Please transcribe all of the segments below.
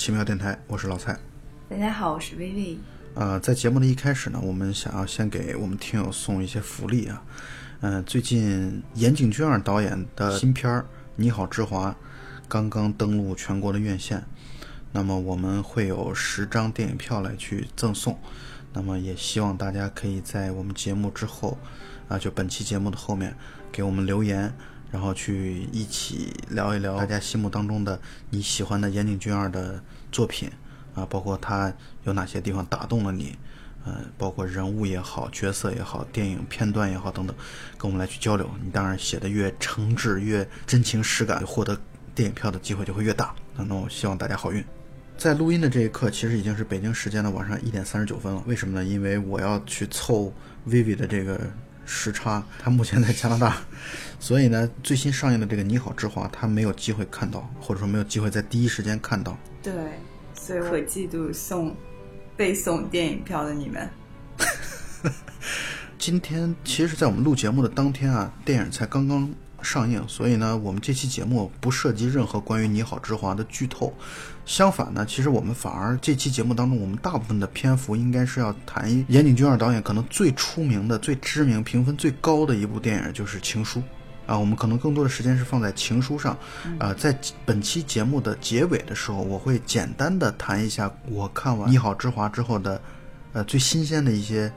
奇妙电台，我是老蔡。大家好，我是薇薇。呃，在节目的一开始呢，我们想要先给我们听友送一些福利啊。嗯、最近岩井俊二导演的新片儿《你好，之华》刚刚登陆全国的院线，那么我们会有十张电影票来去赠送。那么也希望大家可以在我们节目之后，啊，就本期节目的后面给我们留言，然后去一起聊一聊大家心目当中的你喜欢的岩井俊二的作品啊，包括他有哪些地方打动了你，呃，包括人物也好，角色也好，电影片段也好等等，跟我们来去交流。你当然写的越诚挚、越真情实感，获得电影票的机会就会越大。那那我希望大家好运。在录音的这一刻，其实已经是北京时间的晚上一点三十九分了。为什么呢？因为我要去凑 Vivi 的这个时差，他目前在加拿大，所以呢，最新上映的这个《你好，之华》，他没有机会看到，或者说没有机会在第一时间看到。对，所以我嫉妒送被送电影票的你们。今天其实，在我们录节目的当天啊，电影才刚刚上映，所以呢，我们这期节目不涉及任何关于《你好，之华》的剧透。相反呢，其实我们反而这期节目当中，我们大部分的篇幅应该是要谈一岩井俊二导演可能最出名的、最知名、评分最高的一部电影，就是《情书》。啊，我们可能更多的时间是放在《情书》上。啊，在本期节目的结尾的时候，我会简单的谈一下我看完《你好，之华》之后的，呃，最新鲜的一些。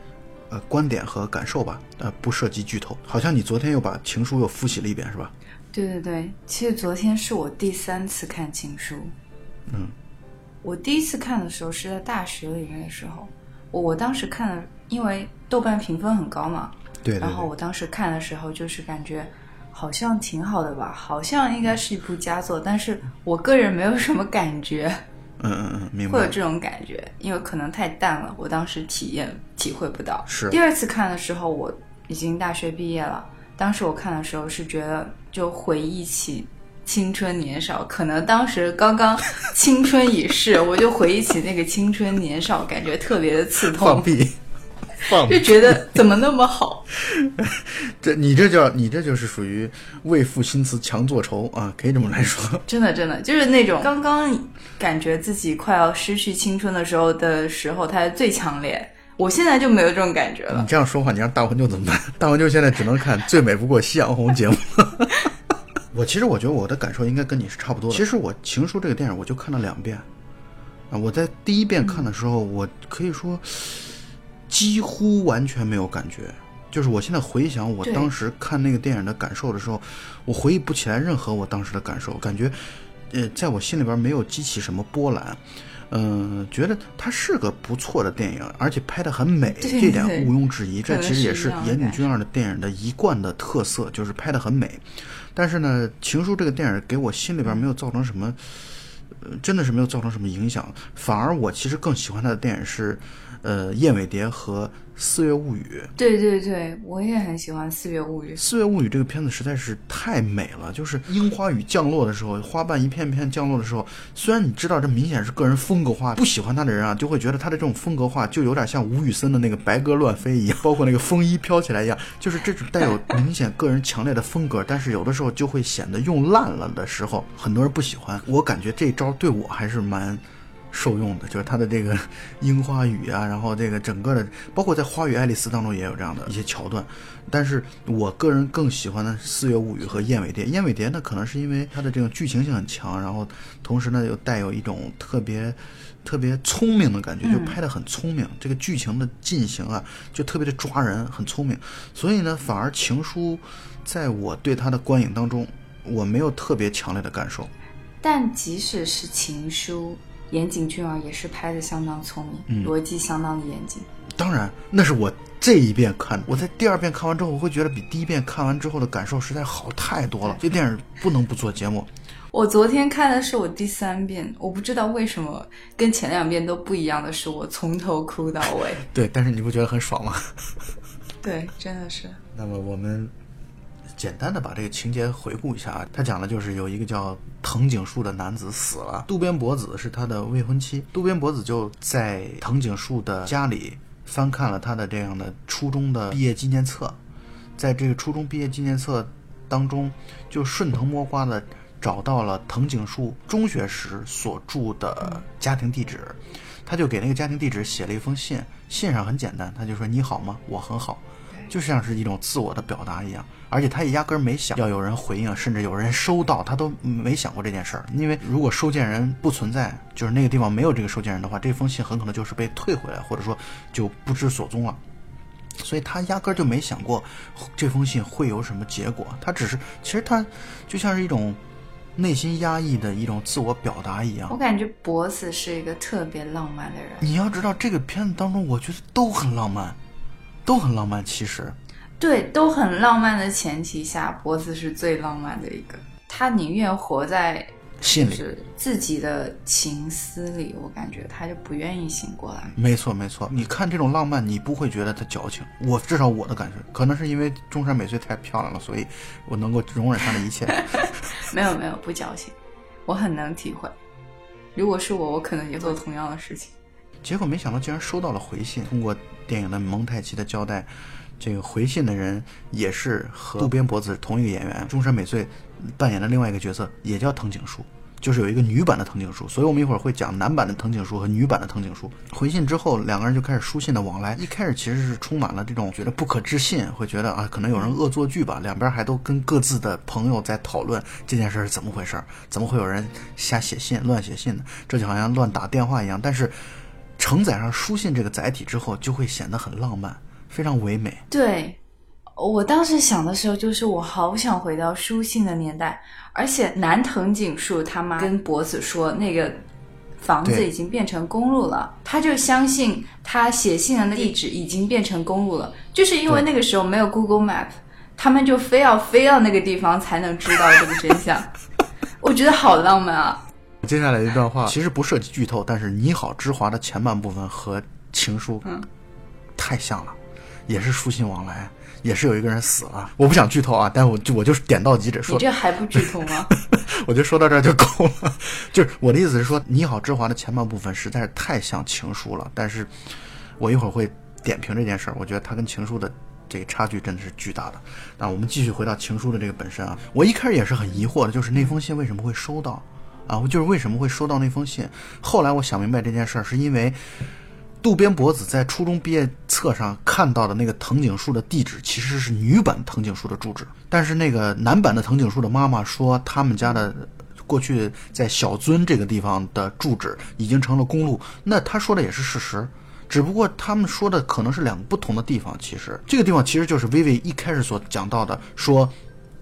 呃，观点和感受吧，呃，不涉及剧透。好像你昨天又把《情书》又复习了一遍，是吧？对对对，其实昨天是我第三次看《情书》。嗯，我第一次看的时候是在大学里面的时候，我我当时看的，因为豆瓣评分很高嘛，对对然后。我当时看的时候就是感觉好像挺好的吧，好像应该是一部佳作，但是我个人没有什么感觉。嗯嗯嗯，明白。会有这种感觉，因为可能太淡了，我当时体验体会不到。是第二次看的时候，我已经大学毕业了。当时我看的时候是觉得，就回忆起青春年少，可能当时刚刚青春已逝，我就回忆起那个青春年少，感觉特别的刺痛，放屁，放就觉得怎么那么好。这你这叫你这就是属于为赋新词强作愁啊，可以这么来说。真的，真的就是那种刚刚感觉自己快要失去青春的时候的时候，它最强烈。我现在就没有这种感觉了你。这样说话，你让大魂舅怎么办？大魂舅现在只能看《最美不过夕阳红》节目。我其实我觉得我的感受应该跟你是差不多的。其实我《情书》这个电影我就看了两遍，啊，我在第一遍看的时候，我可以说几乎完全没有感觉。就是我现在回想我当时看那个电影的感受的时候，我回忆不起来任何我当时的感受，感觉，呃，在我心里边没有激起什么波澜。嗯、觉得它是个不错的电影，而且拍得很美，这点毋庸置疑。这其实也是岩井俊二的电影的一贯的特色，就是拍得很美。但是呢，《情书》这个电影给我心里边没有造成什么，呃，真的是没有造成什么影响。反而我其实更喜欢他的电影是，呃，《燕尾蝶》和《四月物语》。对对对，我也很喜欢《四月物语《四月物语》这个片子实在是太美了，就是樱花雨降落的时候，花瓣一片片降落的时候，虽然你知道这明显是个人风格化，不喜欢他的人啊，就会觉得他的这种风格化就有点像吴宇森的那个《白鸽乱飞》一样，包括那个风衣飘起来一样，就是这种带有明显个人强烈的风格，但是有的时候就会显得用烂了的时候，很多人不喜欢。我感觉这招对我还是蛮。受用的，就是它的这个樱花雨啊，然后这个整个的，包括在《花与爱丽丝》当中也有这样的一些桥段。但是我个人更喜欢的《四月物语》和《燕尾蝶》。《燕尾蝶》呢，可能是因为它的这种剧情性很强，然后同时呢又带有一种特别特别聪明的感觉，就拍得很聪明。这个剧情的进行啊，就特别的抓人，很聪明。所以呢，反而《情书》在我对它的观影当中，我没有特别强烈的感受。但即使是情书，岩井俊二也是拍的相当聪明，逻辑相当的严谨。当然，那是我这一遍看的。我在第二遍看完之后，我会觉得比第一遍看完之后的感受实在好太多了。这电影不能不做节目。我昨天看的是我第三遍，我不知道为什么跟前两遍都不一样的是，我从头哭到尾。对，但是你不觉得很爽吗？对，真的是。那么我们简单的把这个情节回顾一下啊，他讲的就是有一个叫藤井树的男子死了，渡边博子是他的未婚妻，渡边博子就在藤井树的家里翻看了他的这样的初中的毕业纪念册，在这个初中毕业纪念册当中，就顺藤摸瓜的找到了藤井树中学时所住的家庭地址，他就给那个家庭地址写了一封信，信上很简单，他就说你好吗？我很好，就像是一种自我的表达一样，而且他也压根儿没想要有人回应，甚至有人收到，他都没想过这件事儿。因为如果收件人不存在，就是那个地方没有这个收件人的话，这封信很可能就是被退回来，或者说就不知所踪了。所以他压根儿就没想过这封信会有什么结果，他只是其实他就像是一种内心压抑的一种自我表达一样我。感觉博子是一个特别浪漫的人。你要知道，这个片子当中，我觉得都很浪漫，都很浪漫。其实，对，都很浪漫的前提下，脖子是最浪漫的一个。他宁愿活在信里就是自己的情思里，我感觉他就不愿意醒过来。没错没错。你看这种浪漫，你不会觉得他矫情。我至少我的感受，可能是因为中山美穗太漂亮了，所以我能够容忍她的一切。没有没有，不矫情，我很能体会。如果是我，我可能也做同样的事情。结果没想到竟然收到了回信。通过电影的蒙太奇的交代，这个回信的人也是和渡边博子同一个演员，中山美穗扮演的另外一个角色也叫藤井树。就是有一个女版的藤井树，所以我们一会儿会讲男版的藤井树和女版的藤井树。回信之后，两个人就开始书信的往来。一开始其实是充满了这种觉得不可置信，会觉得啊，可能有人恶作剧吧。两边还都跟各自的朋友在讨论这件事是怎么回事儿，怎么会有人瞎写信、乱写信呢？这就好像乱打电话一样。但是承载上书信这个载体之后，就会显得很浪漫，非常唯美。对，我当时想的时候，就是我好想回到书信的年代，而且南藤井树他妈跟博子说，那个房子已经变成公路了，他就相信他写信的地址已经变成公路了，就是因为那个时候没有 Google Map，他们就非要飞到那个地方才能知道这个真相。我觉得好浪漫啊！接下来一段话其实不涉及剧透，但是《你好，之华》的前半部分和情书，嗯太像了，也是书信往来，也是有一个人死了。我不想剧透啊，但我就我就是点到即止你说，这还不剧透吗？我就说到这儿就够了。就是我的意思是说，《你好，之华》的前半部分实在是太像情书了，但是我一会儿会点评这件事儿，我觉得它跟情书的。这个差距真的是巨大的。那我们继续回到情书的这个本身啊，我一开始也是很疑惑的，就是那封信为什么会收到啊？我就是为什么会收到那封信？后来我想明白这件事儿，是因为渡边博子在初中毕业册上看到的那个藤井树的地址，其实是女版藤井树的住址，但是那个男版的藤井树的妈妈说，他们家的过去在小樽这个地方的住址已经成了公路，那他说的也是事实。只不过他们说的可能是两个不同的地方。其实这个地方其实就是薇薇一开始所讲到的，说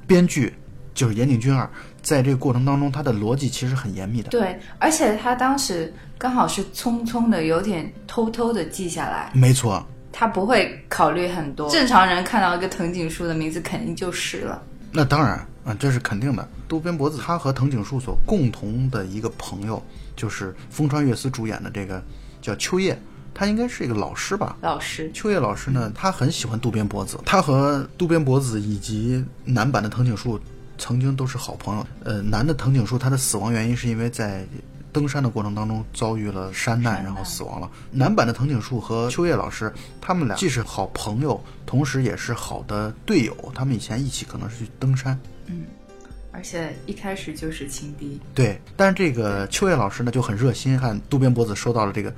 编剧就是岩井俊二，在这个过程当中，他的逻辑其实很严密的。对，而且他当时刚好是匆匆的，有点偷偷的记下来，没错，他不会考虑很多。正常人看到一个藤井树的名字，肯定就是了。那当然啊，这是肯定的。渡边博子他和藤井树所共同的一个朋友，就是风川月司主演的这个叫秋叶，他应该是一个老师吧。老师，秋叶老师呢，他很喜欢渡边博子，他和渡边博子以及男版的藤井树曾经都是好朋友。呃，男的藤井树他的死亡原因是因为在登山的过程当中遭遇了山难，然后死亡了。男版的藤井树和秋叶老师，他们俩既是好朋友，同时也是好的队友。他们以前一起可能是去登山。嗯而且一开始就是情敌。对，但是这个秋叶老师呢就很热心，看渡边博子收到了这个，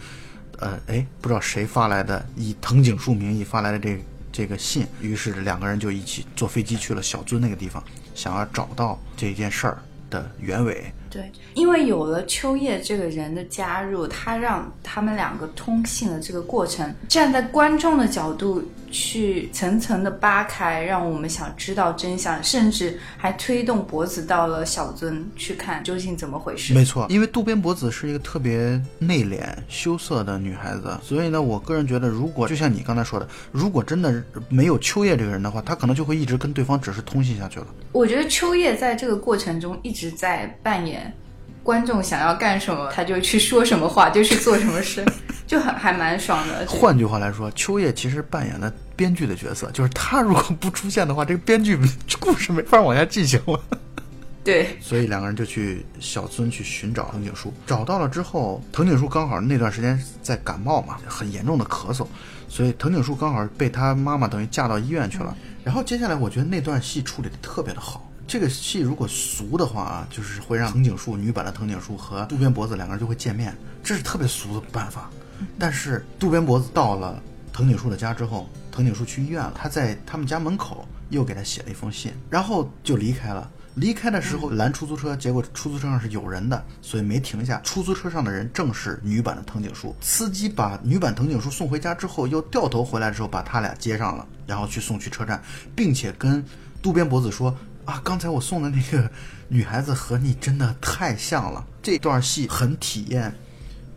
呃，哎，不知道谁发来的以藤井树名义发来的这这个信，于是两个人就一起坐飞机去了小樽那个地方，想要找到这件事儿的原委。对，因为有了秋叶这个人的加入，他让他们两个通信的这个过程，站在观众的角度去层层的扒开，让我们想知道真相，甚至还推动博子到了小樽去看究竟怎么回事。没错，因为渡边博子是一个特别内敛、羞涩的女孩子，所以呢，我个人觉得，如果就像你刚才说的，如果真的没有秋叶这个人的话，她可能就会一直跟对方只是通信下去了。我觉得秋叶在这个过程中一直在扮演观众想要干什么，他就去说什么话，就去做什么事，就很还蛮爽的。换句话来说，秋叶其实扮演了编剧的角色，就是他如果不出现的话，这个编剧故事没法往下进行了。对，所以两个人就去小樽去寻找藤井树，找到了之后，藤井树刚好那段时间在感冒嘛，很严重的咳嗽，所以藤井树刚好被他妈妈等于架到医院去了。然后接下来我觉得那段戏处理的特别的好，这个戏如果俗的话啊，就是会让藤井树女版的藤井树和渡边博子两个人就会见面，这是特别俗的办法。但是渡边博子到了藤井树的家之后，藤井树去医院了，他在他们家门口又给他写了一封信，然后就离开了。离开的时候拦出租车，结果出租车上是有人的，所以没停下。出租车上的人正是女版的藤井树。司机把女版藤井树送回家之后，又掉头回来的时候把他俩接上了，然后去送去车站，并且跟渡边博子说：“啊，刚才我送的那个女孩子和你真的太像了。”这段戏很体验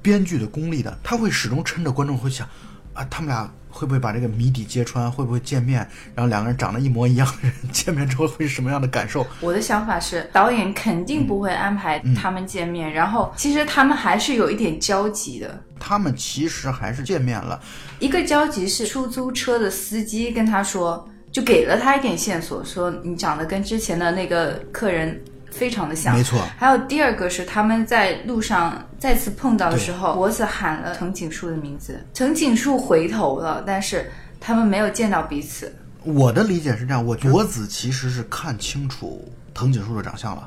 编剧的功力的，他会始终撑着观众会想：啊，他们俩。会不会把这个谜底揭穿？会不会见面？然后两个人长得一模一样的人见面之后会是什么样的感受？我的想法是，导演肯定不会安排他们见面。然后其实他们还是有一点交集的。他们其实还是见面了。一个交集是出租车的司机跟他说，就给了他一点线索，说你长得跟之前的那个客人。非常的像，没错。还有第二个是他们在路上再次碰到的时候，脖子喊了藤井树的名字，藤井树回头了，但是他们没有见到彼此。我的理解是这样，我脖子其实是看清楚藤井树的长相了。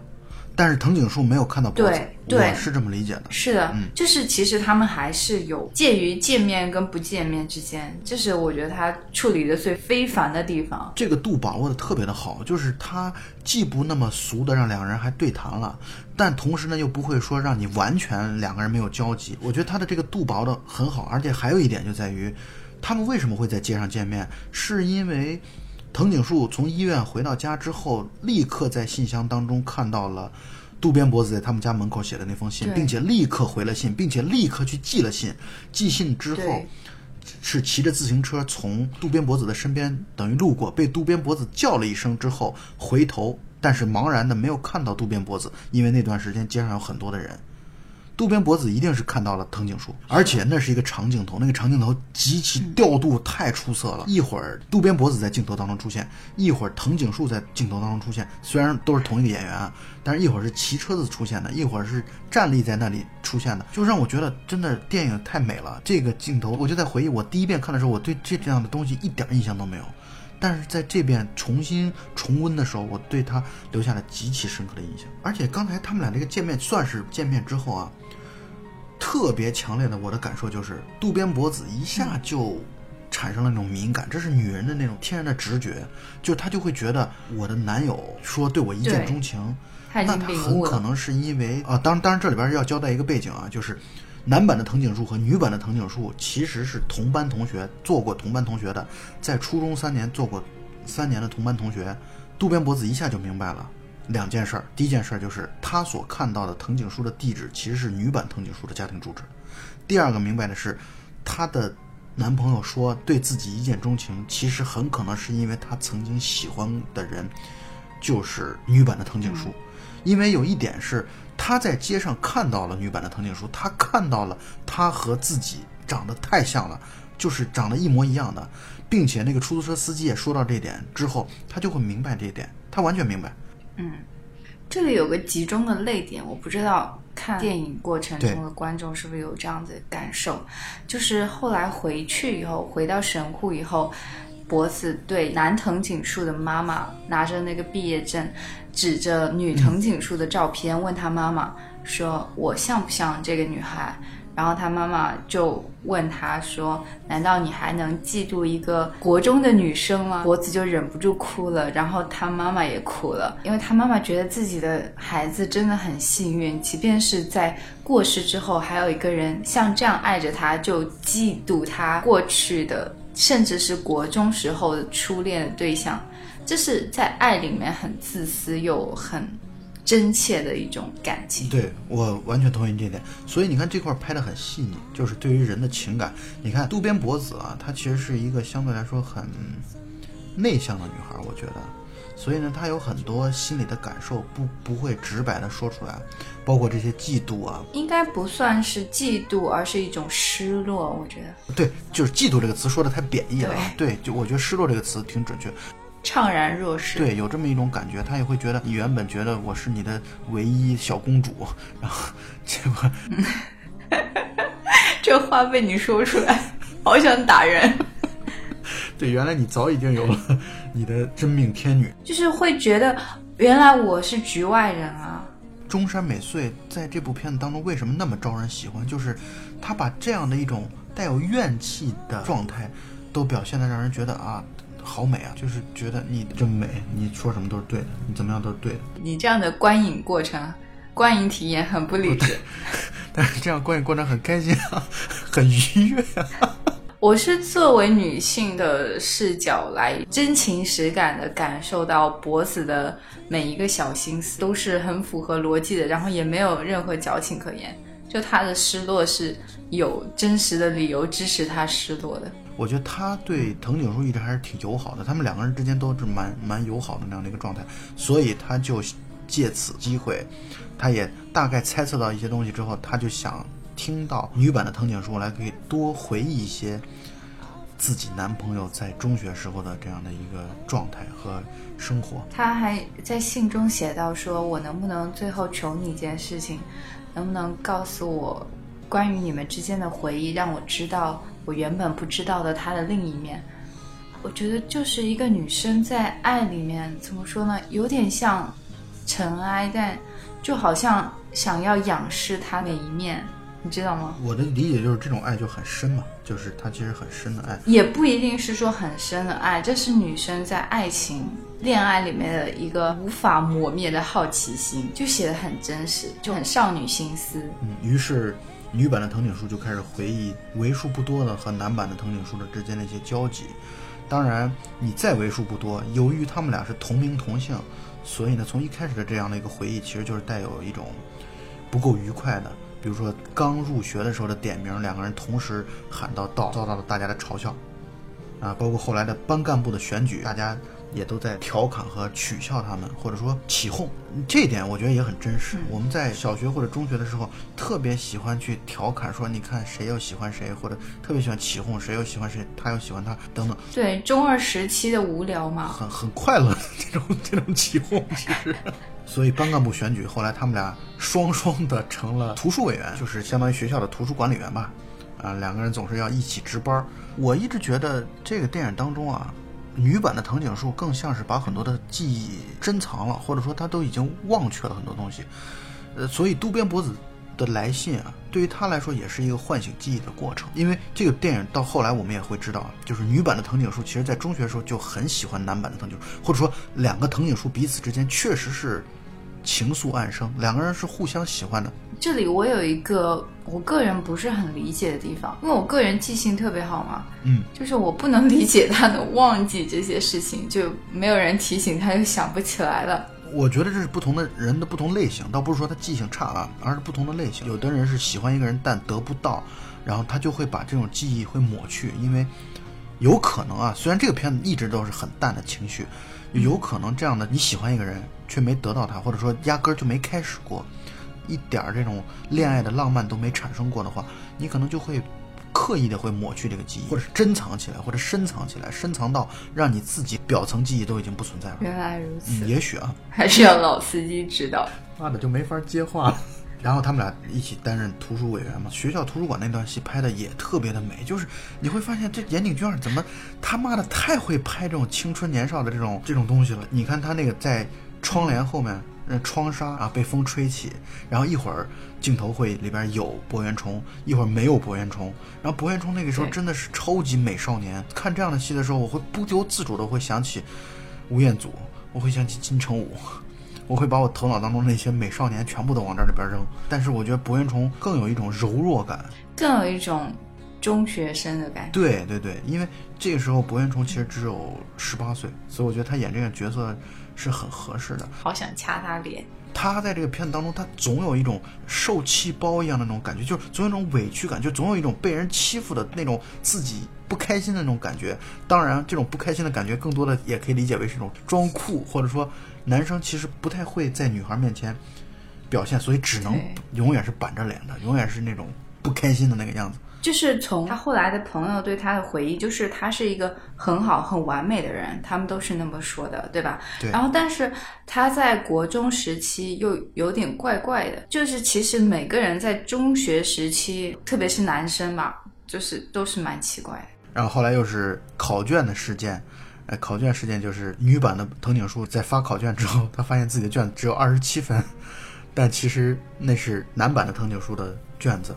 但是藤井树没有看到脖子，对是这么理解的。是的，就是其实他们还是有介于见面跟不见面之间，这是我觉得他处理的最非凡的地方。这个度把握的特别的好，就是他既不那么俗的让两个人还对谈了，但同时呢又不会说让你完全两个人没有交集。我觉得他的这个度把握的很好，而且还有一点就在于，他们为什么会在街上见面，是因为。藤井树从医院回到家之后，立刻在信箱当中看到了渡边博子在他们家门口写的那封信，并且立刻回了信，并且立刻去寄了信。寄信之后，是骑着自行车从渡边博子的身边，等于路过，被渡边博子叫了一声之后回头，但是茫然的没有看到渡边博子，因为那段时间街上有很多的人。渡边博子一定是看到了藤井树，而且那是一个长镜头，那个长镜头极其调度太出色了。一会儿渡边博子在镜头当中出现，一会儿藤井树在镜头当中出现，虽然都是同一个演员，但是一会儿是骑车子出现的，一会儿是站立在那里出现的，就让我觉得真的电影太美了。这个镜头，我就在回忆我第一遍看的时候，我对这这样的东西一点印象都没有，但是在这边重新重温的时候，我对他留下了极其深刻的印象。而且刚才他们俩这个见面算是见面之后啊。特别强烈的，我的感受就是渡边博子一下就产生了那种敏感，这是女人的那种天然的直觉，就她就会觉得我的男友说对我一见钟情，那他很可能是因为啊，当当然这里边要交代一个背景啊，就是男版的藤井树和女版的藤井树其实是同班同学，做过同班同学的，在初中三年做过三年的同班同学，渡边博子一下就明白了。两件事儿，第一件事儿就是他所看到的藤井树的地址其实是女版藤井树的家庭住址。第二个明白的是，她的男朋友说对自己一见钟情，其实很可能是因为他曾经喜欢的人就是女版的藤井树。因为有一点是他在街上看到了女版的藤井树，他看到了她和自己长得太像了，就是长得一模一样的，并且那个出租车司机也说到这点之后，他就会明白这一点，他完全明白。嗯，这里有个集中的泪点，我不知道看电影过程中的观众是不是有这样的感受，就是后来回去以后，回到神户以后，博子对男藤井树的妈妈拿着那个毕业证，指着女藤井树的照片，问他妈妈说：“我像不像这个女孩？”然后他妈妈就问他说：“难道你还能嫉妒一个国中的女生吗？”脖子就忍不住哭了，然后他妈妈也哭了，因为他妈妈觉得自己的孩子真的很幸运，即便是在过世之后，还有一个人像这样爱着他，就嫉妒他过去的，甚至是国中时候的初恋的对象，这是在爱里面很自私又很。真切的一种感情，对我完全同意这点。所以你看这块拍的很细腻，就是对于人的情感。你看渡边博子啊，她其实是一个相对来说很内向的女孩，我觉得。所以呢，她有很多心里的感受，不不会直白的说出来，包括这些嫉妒啊。应该不算是嫉妒，而是一种失落。我觉得，对，就是嫉妒这个词说的太贬义了。对，就我觉得失落这个词挺准确。怅然若失，对，有这么一种感觉，他也会觉得你原本觉得我是你的唯一小公主，然后结果，这话被你说出来，好想打人。对，原来你早已经有了你的真命天女，就是会觉得原来我是局外人啊。中山美穗在这部片子当中为什么那么招人喜欢？就是他把这样的一种带有怨气的状态，都表现的让人觉得啊，好美啊！就是觉得你真美，你说什么都是对的，你怎么样都是对的。你这样的观影过程、观影体验很不理智。但是这样观影过程很开心啊，很愉悦啊。我是作为女性的视角来真情实感的感受到博子的每一个小心思都是很符合逻辑的，然后也没有任何矫情可言。就他的失落是有真实的理由支持他失落的。我觉得他对藤井树一直还是挺友好的，他们两个人之间都是蛮蛮友好的那样的一个状态，所以他就借此机会，他也大概猜测到一些东西之后，他就想。听到女版的藤井树来，可以多回忆一些自己男朋友在中学时候的这样的一个状态和生活。他还在信中写到：“说我能不能最后求你一件事情，能不能告诉我关于你们之间的回忆，让我知道我原本不知道的他的另一面？”我觉得就是一个女生在爱里面怎么说呢？有点像尘埃，但就好像想要仰视他的一面。你知道吗？我的理解就是这种爱就很深嘛，就是它其实很深的爱，也不一定是说很深的爱，这是女生在爱情、恋爱里面的一个无法磨灭的好奇心，就写的很真实，就很少女心思。嗯，于是女版的藤井树就开始回忆为数不多的和男版的藤井树的之间的一些交集。当然，你再为数不多，由于他们俩是同名同姓，所以呢，从一开始的这样的一个回忆，其实就是带有一种不够愉快的。比如说刚入学的时候的点名，两个人同时喊到“到”，遭到了大家的嘲笑，啊，包括后来的班干部的选举，大家也都在调侃和取笑他们，或者说起哄。这一点我觉得也很真实。我们在小学或者中学的时候，特别喜欢去调侃说，你看谁又喜欢谁，或者特别喜欢起哄，谁又喜欢谁，他又喜欢他，等等。对，中二时期的无聊嘛，很很快乐的这种这种起哄，其实。所以班干部选举后来他们俩双双的成了图书委员，就是相当于学校的图书管理员吧。啊，两个人总是要一起值班。我一直觉得这个电影当中啊，女版的藤井树更像是把很多的记忆珍藏了，或者说她都已经忘却了很多东西。呃，所以渡边博子的来信啊，对于她来说也是一个唤醒记忆的过程。因为这个电影到后来我们也会知道，就是女版的藤井树其实在中学时候就很喜欢男版的藤井树，或者说两个藤井树彼此之间确实是。情愫暗生，两个人是互相喜欢的。这里我有一个我个人不是很理解的地方，因为我个人记性特别好嘛，嗯，就是我不能理解他的忘记这些事情，就没有人提醒他就想不起来了。我觉得这是不同的人的不同类型，倒不是说他记性差啊，而是不同的类型。有的人是喜欢一个人但得不到，然后他就会把这种记忆会抹去，因为有可能啊，虽然这个片子一直都是很淡的情绪。有可能这样的，你喜欢一个人却没得到他，或者说压根儿就没开始过，一点儿这种恋爱的浪漫都没产生过的话，你可能就会刻意的会抹去这个记忆，或者是珍藏起来，或者深藏起来，深藏到让你自己表层记忆都已经不存在了。原来如此，也许啊，还是要老司机指导。妈的，就没法接话了。然后他们俩一起担任图书委员嘛，学校图书馆那段戏拍的也特别的美，就是你会发现这岩井俊二怎么他妈的太会拍这种青春年少的这种这种东西了。你看他那个在窗帘后面，那窗纱啊被风吹起，然后一会儿镜头会里边有博元冲，一会儿没有博元冲，然后博元冲那个时候真的是超级美少年。看这样的戏的时候，我会不由自主的会想起吴彦祖，我会想起金城武。我会把我头脑当中那些美少年全部都往这里边扔，但是我觉得博元崇更有一种柔弱感，更有一种中学生的感觉。对对对，因为这个时候博元崇其实只有十八岁，所以我觉得他演这个角色是很合适的。好想掐他脸。他在这个片子当中，他总有一种受气包一样的那种感觉，就是总有一种委屈感，就总有一种被人欺负的那种自己不开心的那种感觉。当然，这种不开心的感觉，更多的也可以理解为是一种装酷，或者说。男生其实不太会在女孩面前表现，所以只能永远是板着脸的，永远是那种不开心的那个样子。就是从他后来的朋友对他的回忆，就是他是一个很好、很完美的人，他们都是那么说的，对吧？对。然后，但是他在国中时期又有点怪怪的，就是其实每个人在中学时期，特别是男生嘛，就是都是蛮奇怪。然后后来又是考卷的事件。呃，考卷事件就是女版的藤井树在发考卷之后，她发现自己的卷子只有二十七分，但其实那是男版的藤井树的卷子，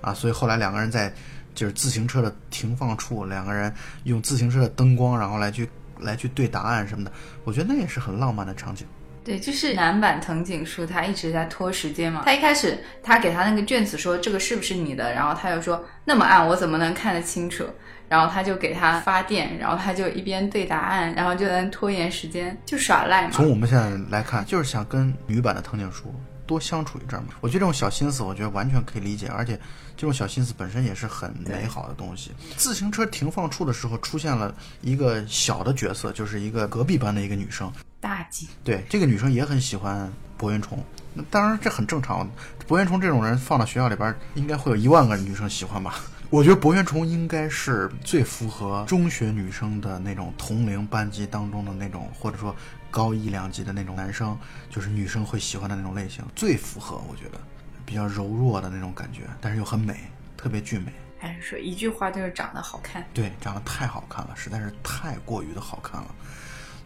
啊，所以后来两个人在就是自行车的停放处，两个人用自行车的灯光，然后来去来去对答案什么的，我觉得那也是很浪漫的场景。对，就是男版藤井树，他一直在拖时间嘛。他一开始他给他那个卷子说这个是不是你的，然后他又说那么暗我怎么能看得清楚？然后他就给他发电，然后他就一边对答案，然后就能拖延时间，就耍赖嘛。从我们现在来看，就是想跟女版的藤井树多相处一阵嘛。我觉得这种小心思，我觉得完全可以理解，而且这种小心思本身也是很美好的东西。自行车停放处的时候，出现了一个小的角色，就是一个隔壁班的一个女生。大吉，对这个女生也很喜欢博云虫，那当然这很正常。博元虫这种人放到学校里边，应该会有一万个女生喜欢吧？我觉得博元崇应该是最符合中学女生的那种同龄班级当中的那种，或者说高一两级的那种男生，就是女生会喜欢的那种类型，最符合我觉得比较柔弱的那种感觉，但是又很美，特别俊美。还是说一句话就是长得好看？对，长得太好看了，实在是太过于的好看了。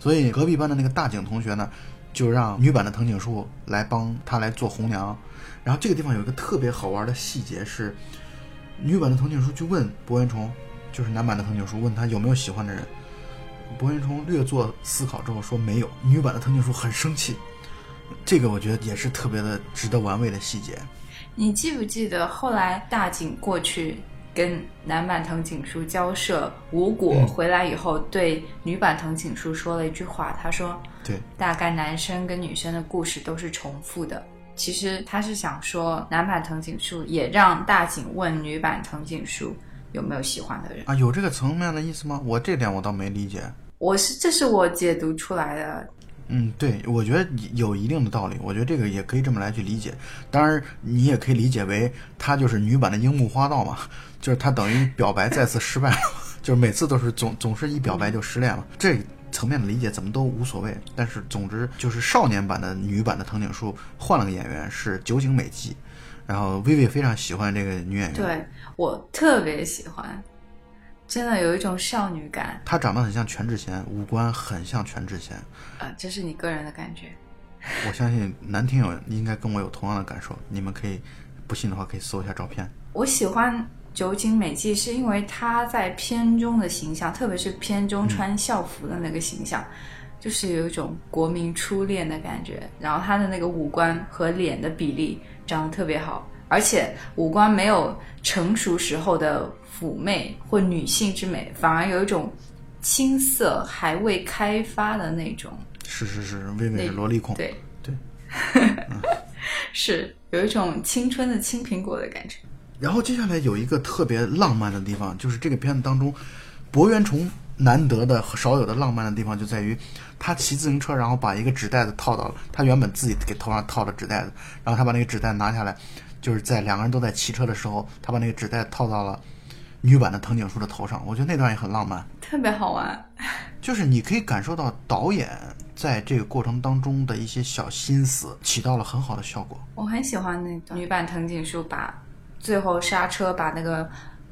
所以隔壁班的那个大井同学呢，就让女版的藤井树来帮他来做红娘。然后这个地方有一个特别好玩的细节是，女版的藤井树去问博元崇，就是男版的藤井树问他有没有喜欢的人。博元崇略作思考之后说没有。女版的藤井树很生气，这个我觉得也是特别的值得玩味的细节。你记不记得后来大井过去？跟男版藤井树交涉无果，回来以后对女版藤井树说了一句话，他说：“对，大概男生跟女生的故事都是重复的。”其实他是想说，男版藤井树也让大井问女版藤井树有没有喜欢的人啊？有这个层面的意思吗？我这点我倒没理解。我是这是我解读出来的。嗯，对，我觉得有一定的道理。我觉得这个也可以这么来去理解。当然，你也可以理解为他就是女版的樱木花道嘛。就是他等于表白再次失败了，就是每次都是总总是一表白就失恋了。这层面的理解怎么都无所谓。但是总之就是少年版的女版的藤井树换了个演员是酒井美纪，然后薇薇非常喜欢这个女演员，对我特别喜欢，真的有一种少女感。她长得很像全智贤，五官很像全智贤。啊，这是你个人的感觉。我相信男听友应该跟我有同样的感受。你们可以不信的话可以搜一下照片。我喜欢。酒井美纪是因为她在片中的形象，特别是片中穿校服的那个形象，就是有一种国民初恋的感觉。然后她的那个五官和脸的比例长得特别好，而且五官没有成熟时候的妩媚或女性之美，反而有一种青涩还未开发的那种。是是是，微微的萝莉控。对对，是有一种青春的青苹果的感觉。然后接下来有一个特别浪漫的地方，就是这个片子当中，博元崇难得的少有的浪漫的地方就在于，他骑自行车，然后把一个纸袋子套到了他原本自己给头上套的纸袋子，然后他把那个纸袋拿下来，就是在两个人都在骑车的时候，他把那个纸袋套到了女版的藤井树的头上，我觉得那段也很浪漫，特别好玩。就是你可以感受到导演在这个过程当中的一些小心思，起到了很好的效果。我很喜欢那段女版藤井树把。最后刹车把那个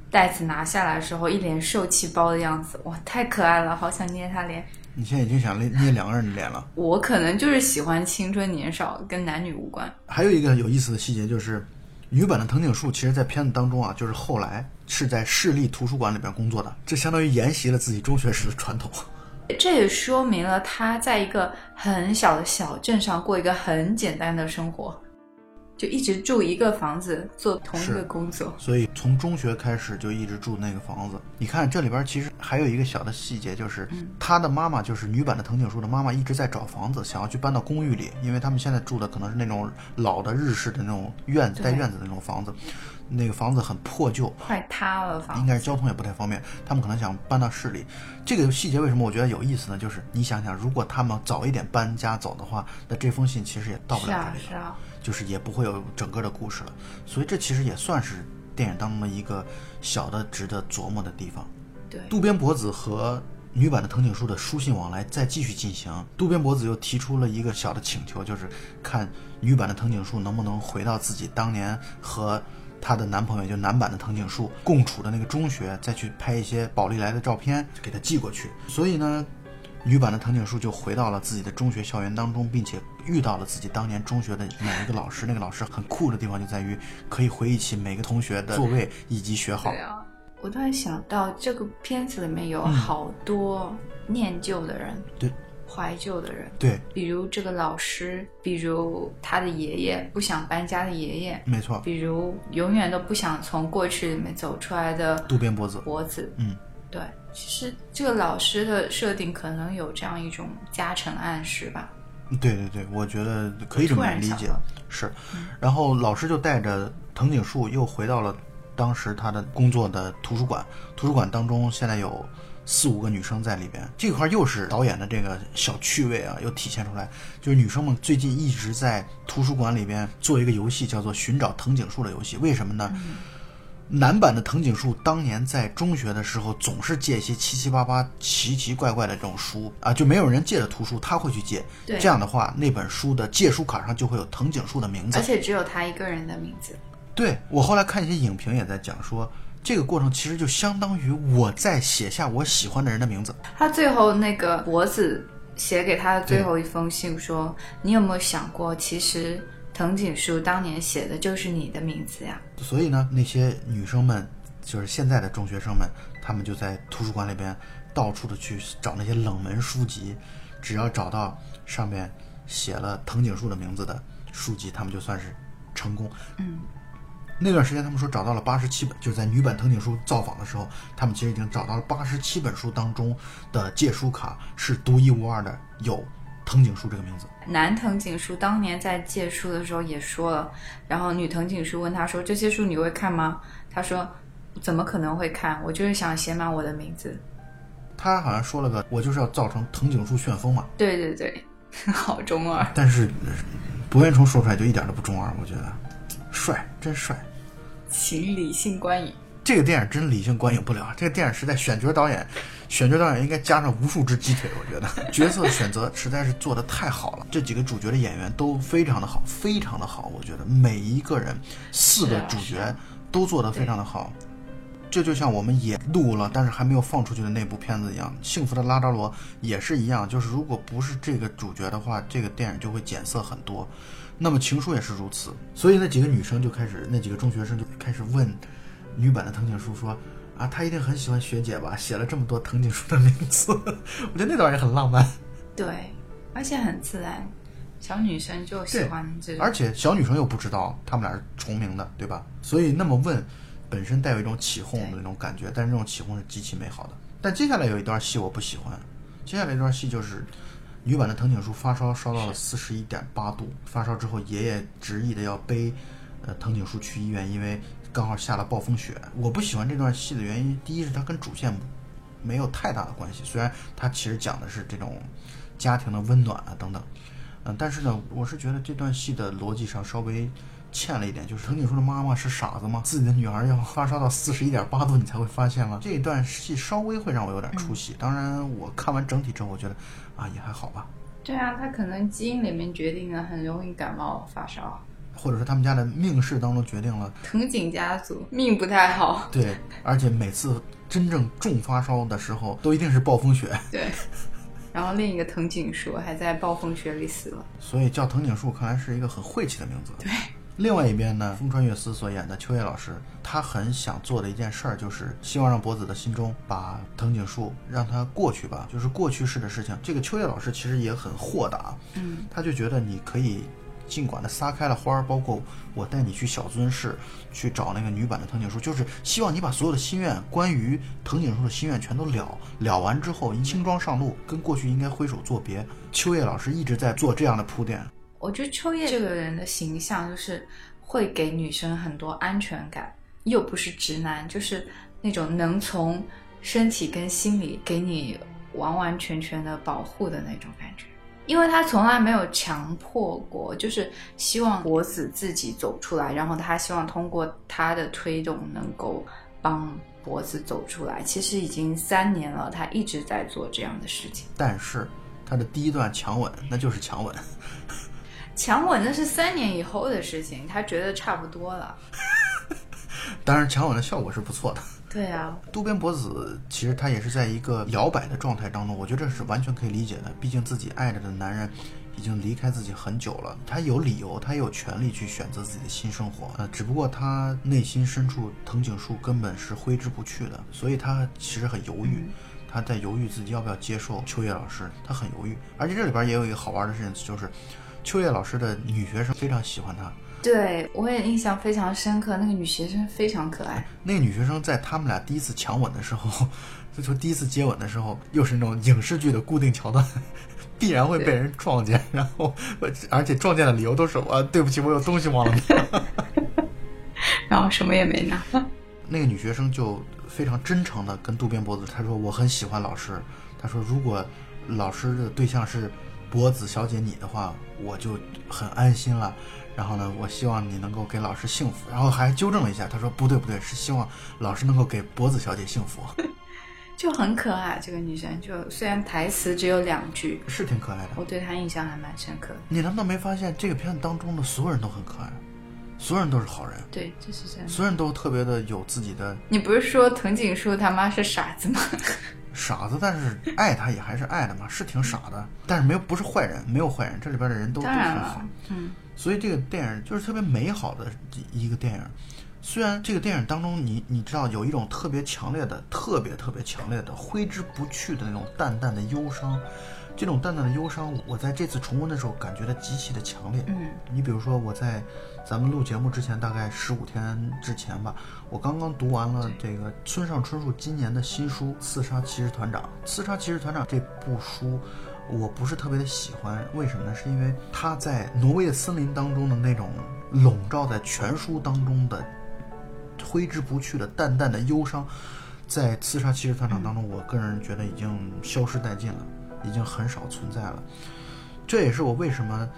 袋子拿下来的时候，一脸受气包的样子，哇，太可爱了，好想捏他脸。你现在已经想捏捏两个人的脸了。我可能就是喜欢青春年少，跟男女无关。还有一个有意思的细节就是，女版的藤井树其实，在片子当中啊，就是后来是在市立图书馆里边工作的，这相当于沿袭了自己中学时的传统。这也说明了他在一个很小的小镇上过一个很简单的生活。就一直住一个房子，做同一个工作，所以从中学开始就一直住那个房子。你看这里边其实还有一个小的细节，就是他的妈妈，就是女版的藤井树的妈妈，一直在找房子，想要去搬到公寓里，因为他们现在住的可能是那种老的日式的那种院子带院子的那种房子，那个房子很破旧，快塌了，房应该是交通也不太方便，他们可能想搬到市里。这个细节为什么我觉得有意思呢？就是你想想，如果他们早一点搬家走的话，那这封信其实也到不了这里。是啊。就是也不会有整个的故事了，所以这其实也算是电影当中的一个小的值得琢磨的地方。对，渡边博子和女版的藤井树的书信往来再继续进行，渡边博子又提出了一个小的请求，就是看女版的藤井树能不能回到自己当年和她的男朋友，就男版的藤井树共处的那个中学，再去拍一些宝丽来的照片给他寄过去。所以呢，女版的藤井树就回到了自己的中学校园当中，并且遇到了自己当年中学的某一个老师。那个老师很酷的地方就在于可以回忆起每个同学的座位以及学号。对啊，我突然想到这个片子里面有好多念旧的人，对，怀旧的人，对，比如这个老师，比如他的爷爷不想搬家的爷爷，没错，比如永远都不想从过去里面走出来的渡边博子。博子，嗯，对，其实这个老师的设定可能有这样一种加成暗示吧。对对对，我觉得可以这么理解是。然后老师就带着藤井树又回到了当时他的工作的图书馆，图书馆当中现在有四五个女生在里边，这块又是导演的这个小趣味啊，又体现出来，就是女生们最近一直在图书馆里边做一个游戏，叫做寻找藤井树的游戏，为什么呢？男版的藤井树当年在中学的时候，总是借一些七七八八、奇奇怪怪的这种书啊，就没有人借的图书，他会去借。对这样的话，那本书的借书卡上就会有藤井树的名字而。且只有他一个人的名字。对我后来看一些影评也在讲说，这个过程其实就相当于我在写下我喜欢的人的名字。他最后那个脖子写给他的最后一封信说：“你有没有想过，其实藤井树当年写的就是你的名字呀所以呢，那些女生们，就是现在的中学生们，她们就在图书馆里边到处的去找那些冷门书籍，只要找到上面写了藤井树的名字的书籍，他们就算是成功。嗯，那段时间他们说找到了八十七本，就是在女版藤井树造访的时候，他们其实已经找到了八十七本书当中的借书卡是独一无二的，有藤井树这个名字。！”男藤井树当年在借书的时候也说了，然后女藤井树问他说：“这些书你会看吗？”他说：“怎么可能会看？我就是想写满我的名字。他好像说了个，我就是要造成藤井树旋风嘛。”对对对，好中二。但是呃博彦虫说出来就一点都不中二，我觉得帅，真帅。请理性观影。这个电影真理性观影不了，这个电影实在选角导演，选角导演应该加上无数只鸡腿，我觉得角色选择实在是做的太好了。这几个主角的演员都非常的好，非常的好，我觉得每一个人四个主角都做得非常的好。这就像我们也录了，但是还没有放出去的那部片子一样，《幸福的拉扎罗》也是一样，就是如果不是这个主角的话，这个电影就会减色很多。那么《情书》也是如此，所以那几个女生就开始，那几个中学生就开始问女版的藤井树说：“啊，他一定很喜欢学姐吧？写了这么多藤井树的名字。”我觉得那段也很浪漫，对，而且很自然，小女生就喜欢这种。而且小女生又不知道他们俩是重名的，对吧？所以那么问，本身带有一种起哄的那种感觉，但是这种起哄是极其美好的。但接下来有一段戏我不喜欢，接下来一段戏就是女版的藤井树发烧烧到了四十一点八度，发烧之后爷爷执意的要背呃藤井树去医院，因为刚好下了暴风雪。我不喜欢这段戏的原因，第一是它跟主线没有太大的关系，虽然它其实讲的是这种家庭的温暖啊等等，嗯，但是呢，我是觉得这段戏的逻辑上稍微欠了一点，就是藤井树的妈妈是傻子吗？自己的女儿要发烧到四十一点八度，你才会发现吗？这一段戏稍微会让我有点出戏。当然，我看完整体之后，我觉得啊也还好吧，对啊，他可能基因里面决定了很容易感冒发烧。或者说他们家的命势当中决定了藤井家族命不太好。对，而且每次真正重发烧的时候，都一定是暴风雪，对，然后另一个藤井树还在暴风雪里死了。所以叫藤井树看来是一个很晦气的名字。对。另外一边呢，风川月司所演的秋叶老师，他很想做的一件事儿，就是希望让博子的心中把藤井树让他过去吧，就是过去式的事情。这个秋叶老师其实也很豁达，嗯，他就觉得你可以尽管的撒开了花儿，包括我带你去小樽市去找那个女版的藤井树，就是希望你把所有的心愿，关于藤井树的心愿全都了了完之后，轻装上路，跟过去应该挥手作别。秋叶老师一直在做这样的铺垫。我觉得秋叶这个人的形象就是会给女生很多安全感，又不是直男，就是那种能从身体跟心理给你完完全全的保护的那种感觉。因为他从来没有强迫过，就是希望博子自己走出来，然后他希望通过他的推动能够帮博子走出来。其实已经三年了，他一直在做这样的事情。但是他的第一段强吻那就是强吻，强吻那是三年以后的事情，他觉得差不多了。当然强吻的效果是不错的。对啊，渡边博子其实他也是在一个摇摆的状态当中，我觉得这是完全可以理解的。毕竟自己爱着的男人已经离开自己很久了，他有理由，他也有权利去选择自己的新生活。呃，只不过他内心深处藤井树根本是挥之不去的，所以他其实很犹豫。他在犹豫自己要不要接受秋叶老师，他很犹豫。而且这里边也有一个好玩的事情，就是秋叶老师的女学生非常喜欢他。对我也印象非常深刻，那个女学生非常可爱。那个女学生在他们俩第一次强吻的时候，就说第一次接吻的时候，又是那种影视剧的固定桥段，必然会被人撞见，然后而且撞见的理由都是啊，对不起，我有东西忘了拿，然后什么也没拿。那个女学生就非常真诚的跟渡边博子，她说我很喜欢老师，她说如果老师的对象是博子小姐你的话，我就很安心了。然后呢，我希望你能够给老师幸福。然后还纠正了一下，他说不对不对，是希望老师能够给博子小姐幸福。就很可爱，这个女生就虽然台词只有两句，是挺可爱的。我对她印象还蛮深刻的。你难道没发现这个片子当中的所有人都很可爱，所有人都是好人？对，就是这样。所有人都特别的有自己的。你不是说藤井树他妈是傻子吗？傻子，但是爱他也还是爱的嘛，是挺傻的，但是没有不是坏人，没有坏人，这里边的人都都很好。嗯。所以这个电影就是特别美好的一个电影，虽然这个电影当中，你你知道有一种特别强烈的、特别特别强烈的挥之不去的那种淡淡的忧伤，这种淡淡的忧伤，我在这次重温的时候感觉的极其的强烈。嗯，你比如说我在咱们录节目之前，大概十五天之前吧，我刚刚读完了这个村上春树今年的新书《刺杀骑士团长》。《刺杀骑士团长》这部书。我不是特别的喜欢，为什么呢？是因为他在挪威的森林当中的那种笼罩在全书当中的挥之不去的淡淡的忧伤，在《刺杀骑士团长》当中，我个人觉得已经消失殆尽了，已经很少存在了。这也是我为什么。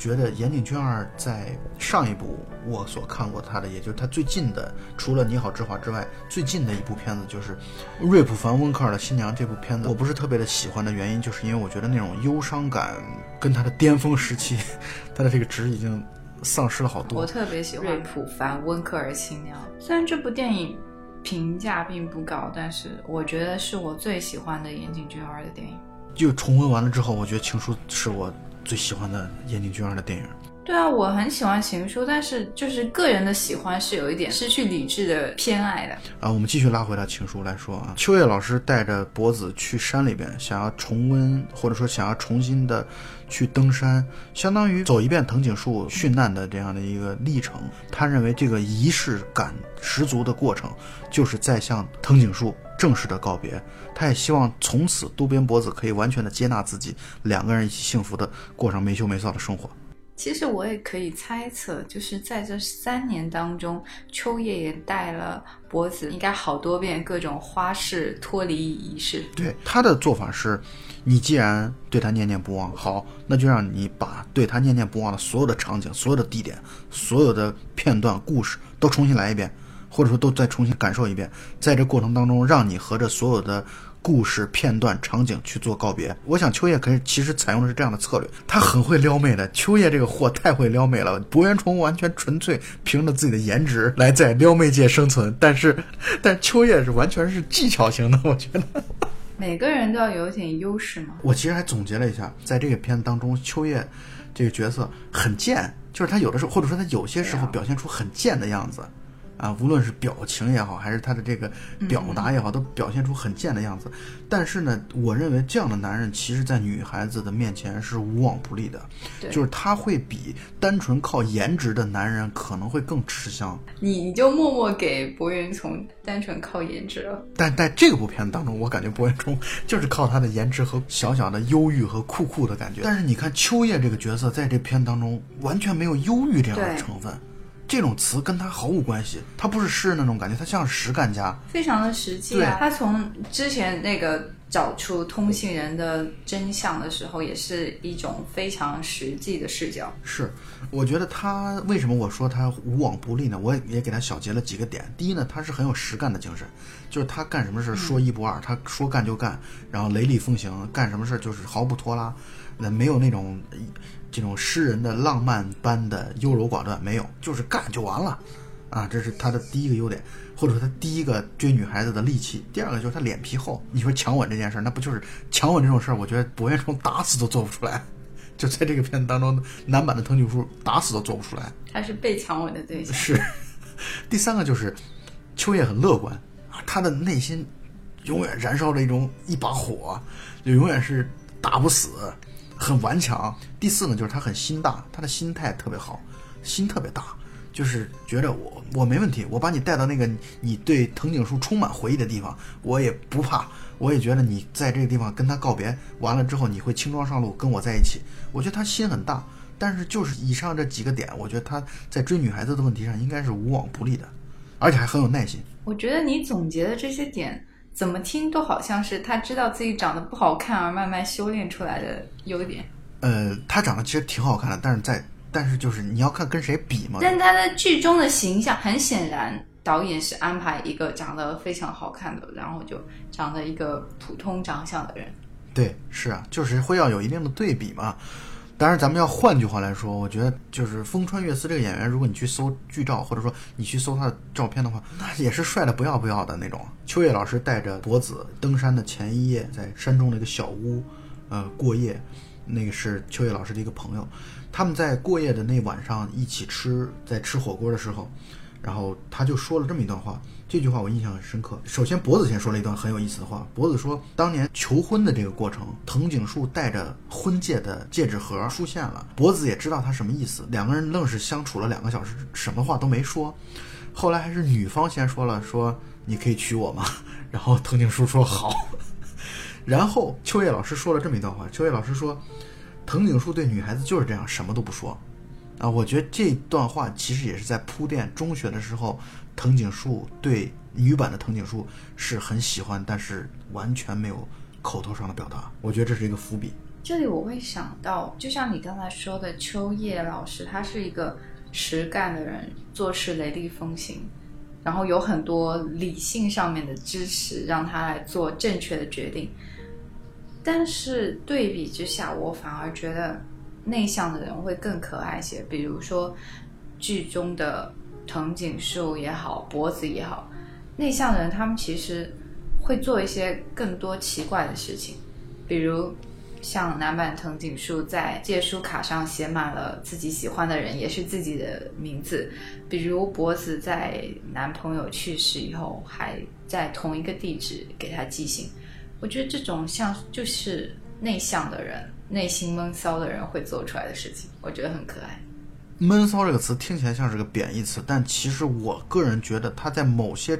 觉得岩井俊二在上一部我所看过他的，也就是他最近的，除了《你好，之华》之外，最近的一部片子就是瑞普·凡·温克尔的新娘。这部片子我不是特别的喜欢的原因，就是因为我觉得那种忧伤感跟他的巅峰时期，他的这个值已经丧失了好多。我特别喜欢瑞普·凡·温克尔新娘，虽然这部电影评价并不高，但是我觉得是我最喜欢的岩井俊二的电影。就重温完了之后，我觉得《情书》是我。最喜欢的岩井俊二的电影，对啊，我很喜欢《情书》，但是就是个人的喜欢是有一点失去理智的偏爱的啊。我们继续拉回到《情书》来说啊，秋叶老师带着博子去山里边，想要重温或者说想要重新的去登山，相当于走一遍藤井树殉难的这样的一个历程。他认为这个仪式感十足的过程，就是在向藤井树。正式的告别，他也希望从此渡边博子可以完全的接纳自己，两个人一起幸福的过上没羞没臊的生活。其实我也可以猜测，就是在这三年当中，秋叶也带了博子应该好多遍各种花式脱离仪式。对他的做法是，你既然对他念念不忘，好，那就让你把对他念念不忘的所有的场景、所有的地点、所有的片段、故事都重新来一遍。或者说都再重新感受一遍，在这过程当中，让你和这所有的故事片段、场景去做告别。我想秋叶可以其实采用的是这样的策略，他很会撩妹的。秋叶这个货太会撩妹了，博元崇完全纯粹凭着自己的颜值来在撩妹界生存，但是，但秋叶是完全是技巧型的，我觉得。每个人都要有点优势嘛。我其实还总结了一下，在这个片子当中，秋叶这个角色很贱，就是他有的时候，或者说他有些时候表现出很贱的样子。啊，无论是表情也好，还是他的这个表达也好，都表现出很贱的样子。但是呢，我认为这样的男人，其实在女孩子的面前是无往不利的。就是他会比单纯靠颜值的男人可能会更吃香。你你就默默给博云从单纯靠颜值了。但在这部片子当中，我感觉博云从就是靠他的颜值和小小的忧郁和酷酷的感觉。但是你看秋叶这个角色，在这片当中完全没有忧郁这样的成分。这种词跟他毫无关系，他不是诗人那种感觉，他像实干家，非常的实际啊。他从之前那个找出通信人的真相的时候，也是一种非常实际的视角。是，我觉得他为什么我说他无往不利呢？我也也给他小结了几个点。第一呢，他是很有实干的精神，就是他干什么事说一不二，他说干就干，然后雷厉风行，干什么事就是毫不拖拉，那没有那种。这种诗人的浪漫般的优柔寡断没有，就是干就完了，啊，这是他的第一个优点，或者说他第一个追女孩子的利器。第二个就是他脸皮厚。你说强吻这件事儿，那不就是强吻这种事儿？我觉得博彦冲打死都做不出来。就在这个片子当中，男版的藤井树打死都做不出来。他是被强吻的对象。是。第三个就是秋叶很乐观啊，他的内心永远燃烧着一种一把火，就永远是打不死，很顽强。第四呢，就是他很心大，他的心态特别好，心特别大。就是觉得我我没问题，我把你带到那个你对藤井树充满回忆的地方，我也不怕。我也觉得你在这个地方跟他告别完了之后，你会轻装上路跟我在一起。我觉得他心很大，但是就是以上这几个点，我觉得他在追女孩子的问题上应该是无往不利的，而且还很有耐心。我觉得你总结的这些点，怎么听都好像是他知道自己长得不好看而慢慢修炼出来的优点。呃，他长得其实挺好看的，但是在。但是就是你要看跟谁比嘛。但他的剧中的形象很显然，导演是安排一个长得非常好看的，然后就长得一个普通长相的人。对，是啊，就是会要有一定的对比嘛。当然，咱们要换句话来说，我觉得就是风川月司这个演员，如果你去搜剧照，或者说你去搜他的照片的话，那也是帅的不要不要的那种。秋叶老师带着博子登山的前一夜，在山中的一个小屋，呃，过夜。那个是秋叶老师的一个朋友。他们在过夜的那晚上一起吃，在吃火锅的时候，然后他就说了这么一段话，这句话我印象很深刻。首先，脖子先说了一段很有意思的话。脖子说，当年求婚的这个过程，藤井树带着婚戒的戒指盒出现了，脖子也知道他什么意思，两个人愣是相处了两个小时，什么话都没说。后来还是女方先说了，说你可以娶我吗？然后藤井树说好。然后秋叶老师说了这么一段话，秋叶老师说。藤井树对女孩子就是这样，什么都不说，啊，我觉得这段话其实也是在铺垫中学的时候，藤井树对女版的藤井树是很喜欢，但是完全没有口头上的表达。我觉得这是一个伏笔。这里我会想到，就像你刚才说的，秋叶老师他是一个实干的人，做事雷厉风行，然后有很多理性上面的支持，让他来做正确的决定。但是对比之下，我反而觉得内向的人会更可爱些。比如说剧中的藤井树也好，脖子也好，内向的人他们其实会做一些更多奇怪的事情。比如像男版藤井树在借书卡上写满了自己喜欢的人，也是自己的名字。比如脖子在男朋友去世以后，还在同一个地址给他寄信。我觉得这种像就是内向的人、内心闷骚的人会做出来的事情，我觉得很可爱。闷骚这个词听起来像是个贬义词，但其实我个人觉得它在某些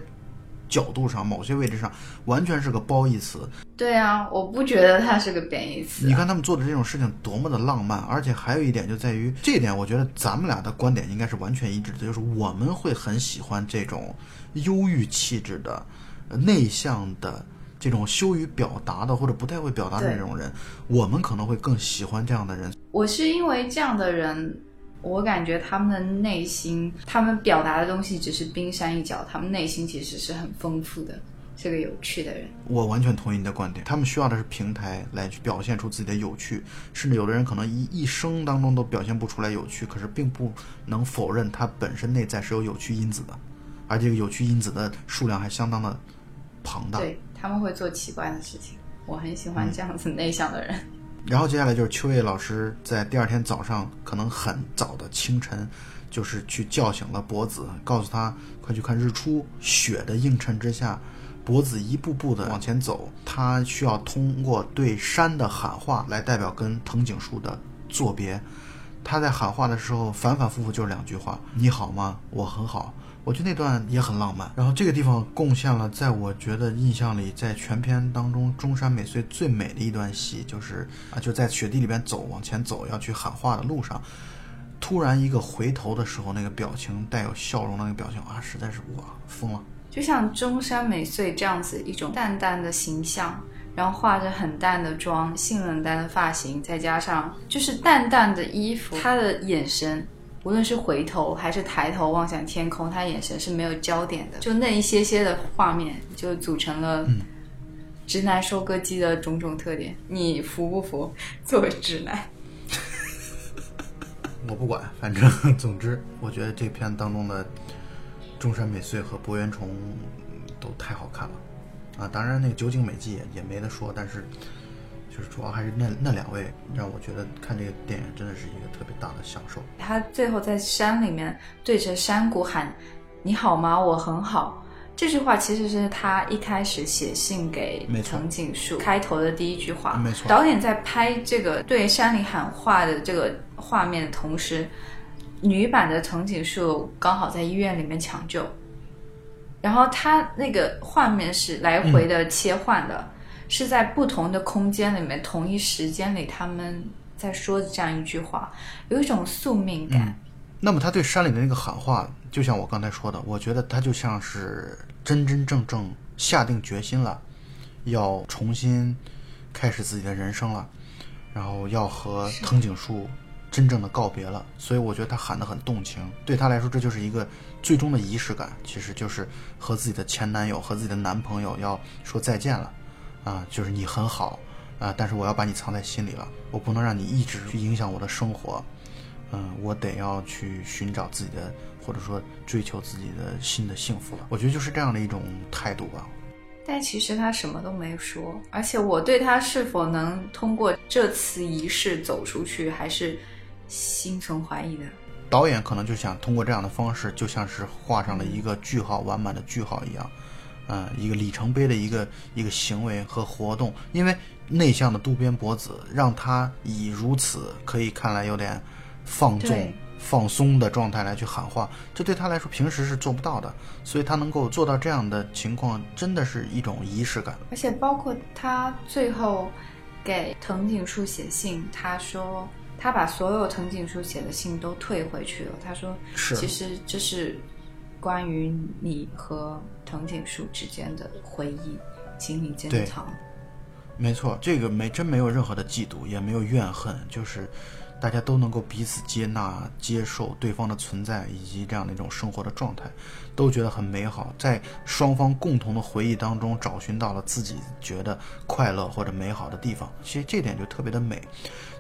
角度上、某些位置上完全是个褒义词。对啊，我不觉得它是个贬义词。你看他们做的这种事情多么的浪漫，而且还有一点就在于这一点，我觉得咱们俩的观点应该是完全一致的，就是我们会很喜欢这种忧郁气质的、内向的。这种羞于表达的或者不太会表达的这种人，我们可能会更喜欢这样的人。我是因为这样的人，我感觉他们的内心，他们表达的东西只是冰山一角，他们内心其实是很丰富的，是个有趣的人。我完全同意你的观点，他们需要的是平台来去表现出自己的有趣，甚至有的人可能一一生当中都表现不出来有趣，可是并不能否认他本身内在是有有趣因子的，而这个有趣因子的数量还相当的庞大。对。他们会做奇怪的事情，我很喜欢这样子内向的人。然后接下来就是秋叶老师在第二天早上，可能很早的清晨，就是去叫醒了博子，告诉他快去看日出。雪的映衬之下，博子一步步的往前走，他需要通过对山的喊话来代表跟藤井树的作别。他在喊话的时候反反复复就是两句话：“你好吗？我很好。”我觉得那段也很浪漫，然后这个地方贡献了，在我觉得印象里，在全片当中中山美穗最美的一段戏，就是啊，就在雪地里边走，往前走，要去喊话的路上，突然一个回头的时候，那个表情带有笑容的那个表情啊，实在是哇，疯了！就像中山美穗这样子一种淡淡的形象，然后化着很淡的妆，性冷淡的发型，再加上就是淡淡的衣服，她的眼神。无论是回头还是抬头望向天空，他眼神是没有焦点的，就那一些些的画面，就组成了直男收割机的种种特点。你服不服？作为直男，我不管，反正 总之，我觉得这片当中的中山美穗和柏原崇都太好看了啊！当然，那个酒井美纪也也没得说，但是就是主要还是那那两位让我觉得看这个电影真的是一个特别大的享受。他最后在山里面对着山谷喊：“你好吗？我很好。”这句话其实是他一开始写信给藤井树开头的第一句话。没错导演在拍这个对山里喊话的这个画面的同时，女版的藤井树刚好在医院里面抢救，然后他那个画面是来回的切换的，是在不同的空间里面，同一时间里他们在说的这样一句话，有一种宿命感。那么他对山里的那个喊话，就像我刚才说的，我觉得他就像是真真正正下定决心了，要重新开始自己的人生了，然后要和藤井树真正的告别了。所以我觉得他喊得很动情，对他来说这就是一个最终的仪式感，其实就是和自己的前男友和自己的男朋友要说再见了，啊，就是你很好啊，但是我要把你藏在心里了，我不能让你一直去影响我的生活。嗯，我得要去寻找自己的，或者说追求自己的新的幸福了。我觉得就是这样的一种态度吧。但其实他什么都没说，而且我对他是否能通过这次仪式走出去，还是心存怀疑的。导演可能就想通过这样的方式，就像是画上了一个句号，完满的句号一样，嗯，一个里程碑的一个一个行为和活动。因为内向的渡边博子让他以如此可以看来有点放纵、放松的状态来去喊话，这对他来说平时是做不到的，所以他能够做到这样的情况，真的是一种仪式感。而且包括他最后给藤井树写信，他说他把所有藤井树写的信都退回去了。他说，是其实这是关于你和藤井树之间的回忆，请你珍藏。没错，这个没真没有任何的嫉妒，也没有怨恨，就是大家都能够彼此接纳、接受对方的存在，以及这样的一种生活的状态，都觉得很美好，在双方共同的回忆当中找寻到了自己觉得快乐或者美好的地方。其实这点就特别的美。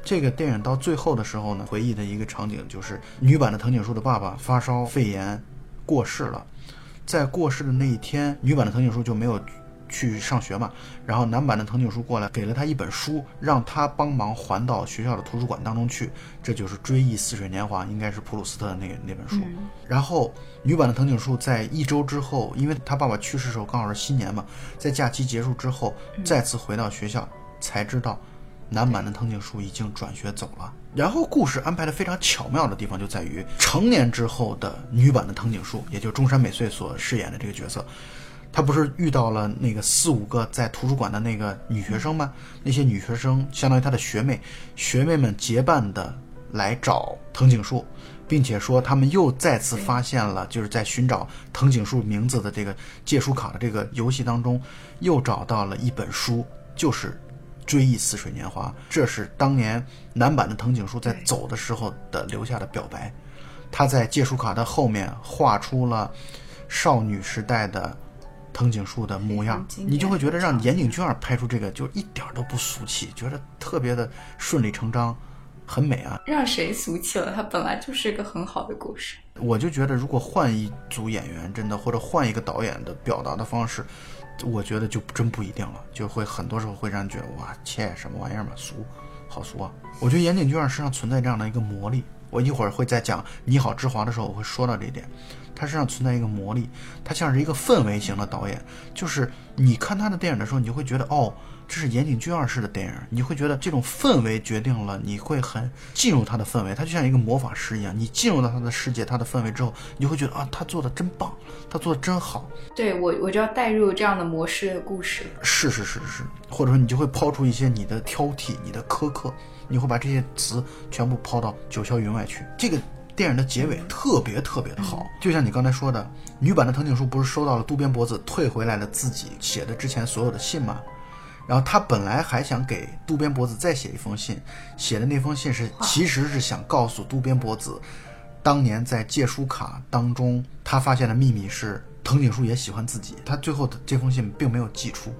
这个电影到最后的时候呢，回忆的一个场景就是女版的藤井树的爸爸发烧肺炎过世了，在过世的那一天，女版的藤井树就没有去上学嘛，然后男版的藤井树过来给了他一本书，让他帮忙还到学校的图书馆当中去，这就是《追忆似水年华》，应该是普鲁斯特的那那本书。然后女版的藤井树在一周之后，因为他爸爸去世的时候刚好是新年嘛，在假期结束之后再次回到学校，才知道男版的藤井树已经转学走了。然后故事安排的非常巧妙的地方就在于，成年之后的女版的藤井树，也就是中山美穗所饰演的这个角色，她不是遇到了那个四五个在图书馆的那个女学生吗？那些女学生相当于她的学妹，学妹们结伴的来找藤井树，并且说他们又再次发现了，就是在寻找藤井树名字的这个借书卡的这个游戏当中，又找到了一本书，就是。追忆似水年华，这是当年男版的藤井树在走的时候的留下的表白。他在借书卡的后面画出了少女时代的藤井树的模样你就会觉得让岩井俊二拍出这个就一点儿都不俗气，觉得特别的顺理成章，很美啊。让谁俗气了？它本来就是一个很好的故事。我就觉得，如果换一组演员，真的或者换一个导演的表达的方式，我觉得就真不一定了，就会很多时候会让人觉得哇，切，什么玩意儿嘛，俗，好俗啊！我觉得岩井俊二身上存在这样的一个魔力，我一会儿会在讲《你好，之华》的时候，我会说到这一点。他身上存在一个魔力，他像是一个氛围型的导演，就是你看他的电影的时候，你就会觉得哦，这是岩井俊二式的电影，你会觉得这种氛围决定了你会很进入他的氛围，他就像一个魔法师一样，你进入到他的世界、他的氛围之后，你会觉得啊，他做的真棒，他做的真好，对我，我就要带入这样的模式的故事。是是是是，或者说你就会抛出一些你的挑剔、你的苛刻，你会把这些词全部抛到九霄云外去。这个电影的结尾特别特别的好，就像你刚才说的，女版的藤井树不是收到了渡边博子退回来了自己写的之前所有的信吗？然后他本来还想给渡边博子再写一封信，写的那封信是其实是想告诉渡边博子，当年在借书卡当中他发现的秘密是藤井树也喜欢自己。他最后的这封信并没有寄出，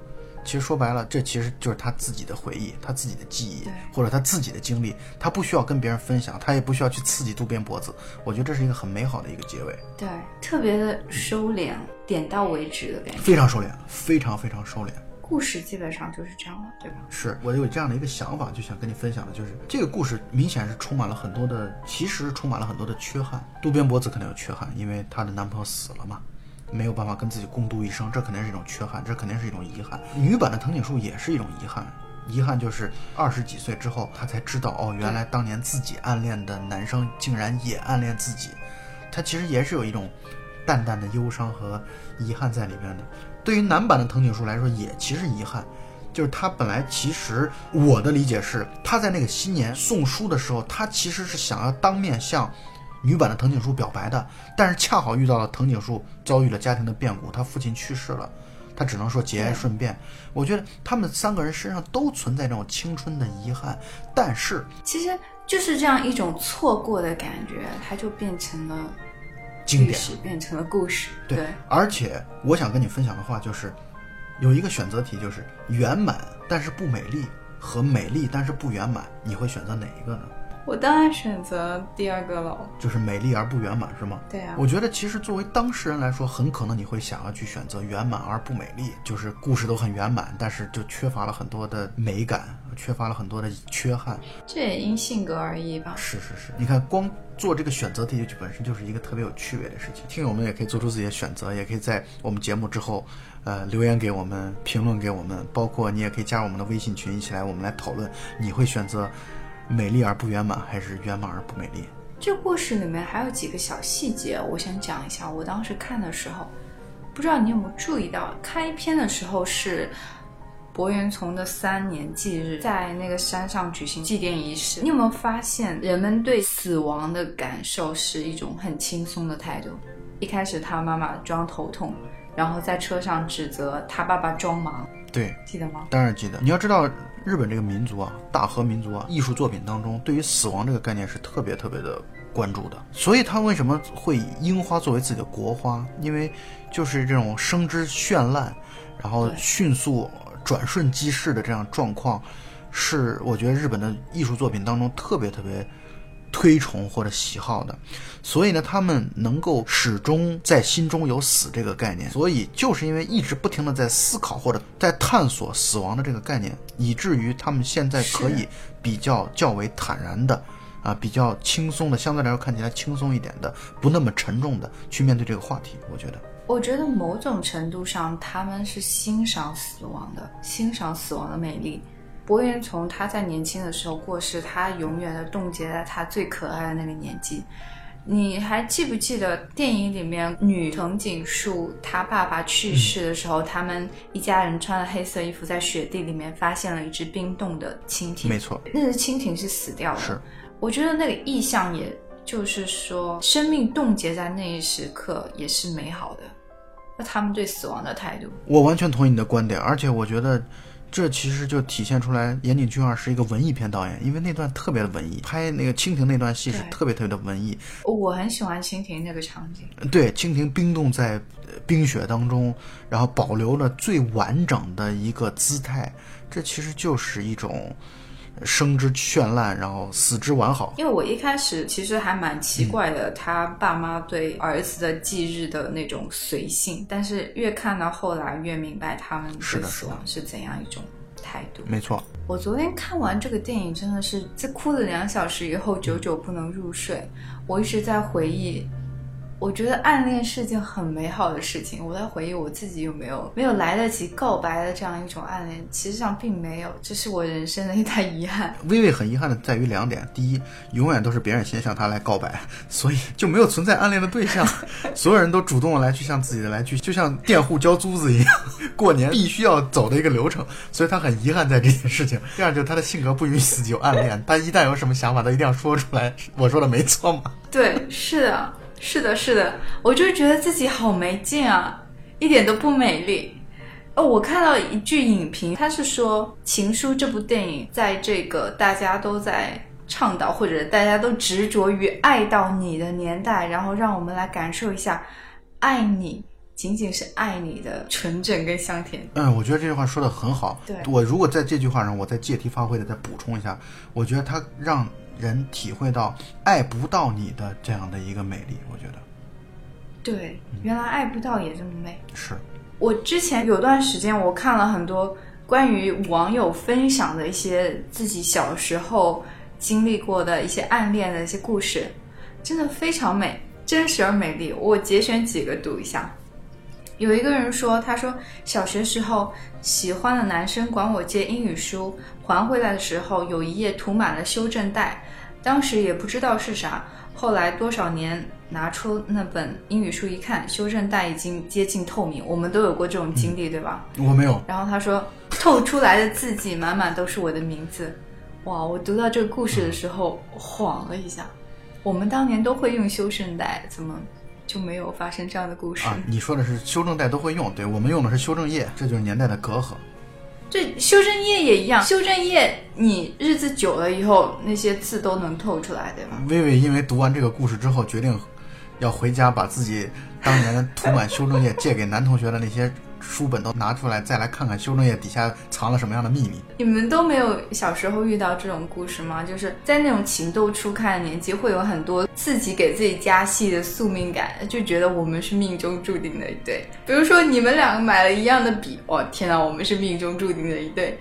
其实说白了，这其实就是他自己的回忆，他自己的记忆，或者他自己的经历，他不需要跟别人分享，他也不需要去刺激渡边博子。我觉得这是一个很美好的一个结尾，对，特别的收敛，点到为止的感觉。非常收敛，非常非常收敛。故事基本上就是这样了，对吧？是我有这样的一个想法，就想跟你分享的，就是这个故事明显是充满了很多的，其实充满了很多的缺憾。渡边博子可能有缺憾，因为她的男朋友死了嘛，没有办法跟自己共度一生，这肯定是一种缺憾，这肯定是一种遗憾。女版的藤井树也是一种遗憾，遗憾就是二十几岁之后，她才知道哦，原来当年自己暗恋的男生竟然也暗恋自己，她其实也是有一种淡淡的忧伤和遗憾在里边的。对于男版的藤井树来说，也其实遗憾，就是他本来其实我的理解是，他在那个新年送书的时候，他其实是想要当面向女版的藤井树表白的，但是恰好遇到了藤井树遭遇了家庭的变故，他父亲去世了，他只能说节哀顺变。我觉得他们三个人身上都存在这种青春的遗憾，但是其实就是这样一种错过的感觉，它就变成了经典。历史，变成了故事。对，而且我想跟你分享的话就是，有一个选择题，就是圆满但是不美丽和美丽但是不圆满，你会选择哪一个呢？我当然选择第二个了。就是美丽而不圆满，是吗？对啊，我觉得其实作为当事人来说，很可能你会想要去选择圆满而不美丽，就是故事都很圆满，但是就缺乏了很多的美感，缺乏了很多的缺憾。这也因性格而异吧。是是是，你看光做这个选择题就本身就是一个特别有趣味的事情。听友们也可以做出自己的选择，也可以在我们节目之后，呃，留言给我们，评论给我们，包括你也可以加入我们的微信群，一起来我们来讨论，你会选择美丽而不圆满，还是圆满而不美丽？这故事里面还有几个小细节，我想讲一下。我当时看的时候，不知道你有没有注意到，开篇的时候是博元从的三年忌日，在那个山上举行祭奠仪式。你有没有发现，人们对死亡的感受是一种很轻松的态度？一开始他妈妈装头痛，然后在车上指责他爸爸装忙，对，记得吗？当然记得。你要知道，日本这个民族啊，大和民族啊，艺术作品当中对于死亡这个概念是特别特别的关注的。所以他为什么会以樱花作为自己的国花？因为就是这种生之绚烂，然后迅速转瞬即逝的这样状况，是我觉得日本的艺术作品当中特别特别。推崇或者喜好的，所以呢，他们能够始终在心中有死这个概念，所以就是因为一直不停的在思考或者在探索死亡的这个概念，以至于他们现在可以比较较为坦然的，啊，比较轻松的，相对来说看起来轻松一点的，不那么沉重的去面对这个话题。我觉得，我觉得某种程度上，他们是欣赏死亡的，欣赏死亡的美丽。博元从他在年轻的时候过世，他永远的冻结在他最可爱的那个年纪。你还记不记得电影里面女藤井树她爸爸去世的时候，他们一家人穿了黑色衣服，在雪地里面发现了一只冰冻的蜻蜓。没错，那只蜻蜓是死掉的。是，我觉得那个意象，也就是说，生命冻结在那一时刻也是美好的。那他们对死亡的态度，我完全同意你的观点，而且我觉得。这其实就体现出来，岩井俊二是一个文艺片导演，因为那段特别的文艺，拍那个蜻蜓那段戏是特别特别的文艺。我很喜欢蜻蜓那个场景。对，蜻蜓冰冻在呃冰雪当中，然后保留了最完整的一个姿态，这其实就是一种生之绚烂，然后死之完好。因为我一开始其实还蛮奇怪的，他爸妈对儿子的忌日的那种随性，但是越看到后来越明白他们是的死亡是怎样一种态度。没错，我昨天看完这个电影，真的是在哭了两小时以后，久久不能入睡。我一直在回忆，我觉得暗恋是件很美好的事情。我在回忆我自己有没有没有来得及告白的这样一种暗恋，其实上并没有，这是我人生的一大遗憾。微微很遗憾的在于两点：第一，永远都是别人先向他来告白，所以就没有存在暗恋的对象，所有人都主动的来去向自己的来去，就像佃户交租子一样，过年必须要走的一个流程，所以他很遗憾在这件事情。第二，就是他的性格不允许自己有暗恋，他一旦有什么想法，他一定要说出来。我说的没错吗？对，是的，是的，是的，我就觉得自己好没劲啊，一点都不美丽。哦，我看到一句影评，他是说《情书》这部电影在这个大家都在倡导或者大家都执着于爱到你的年代，然后让我们来感受一下爱你仅仅是爱你的纯正跟香甜。嗯，我觉得这句话说的很好。对我如果在这句话上，我再借题发挥的再补充一下，我觉得它让人体会到爱不到你的这样的一个美丽。我觉得对，原来爱不到也这么美。是，我之前有段时间，我看了很多关于网友分享的一些自己小时候经历过的一些暗恋的一些故事，真的非常美，真实而美丽。我节选几个读一下。有一个人说，他说小学时候喜欢的男生管我借英语书，还回来的时候有一页涂满了修正带，当时也不知道是啥，后来多少年拿出那本英语书一看，修正带已经接近透明。我们都有过这种经历，对吧？我没有。然后他说，透出来的字迹满满都是我的名字。哇！我读到这个故事的时候晃了一下。我们当年都会用修正带，怎么就没有发生这样的故事？啊，你说的是修正带都会用，对我们用的是修正液，这就是年代的隔阂。这修正液也一样，修正液你日子久了以后，那些字都能透出来，对吧？薇薇因为读完这个故事之后，决定要回家把自己当年涂满修正液借给男同学的那些书本都拿出来，再来看看修正液底下藏了什么样的秘密。你们都没有小时候遇到这种故事吗？就是在那种情窦初开的年纪，会有很多自己给自己加戏的宿命感，就觉得我们是命中注定的一对。比如说你们两个买了一样的笔，哦天哪，我们是命中注定的一对。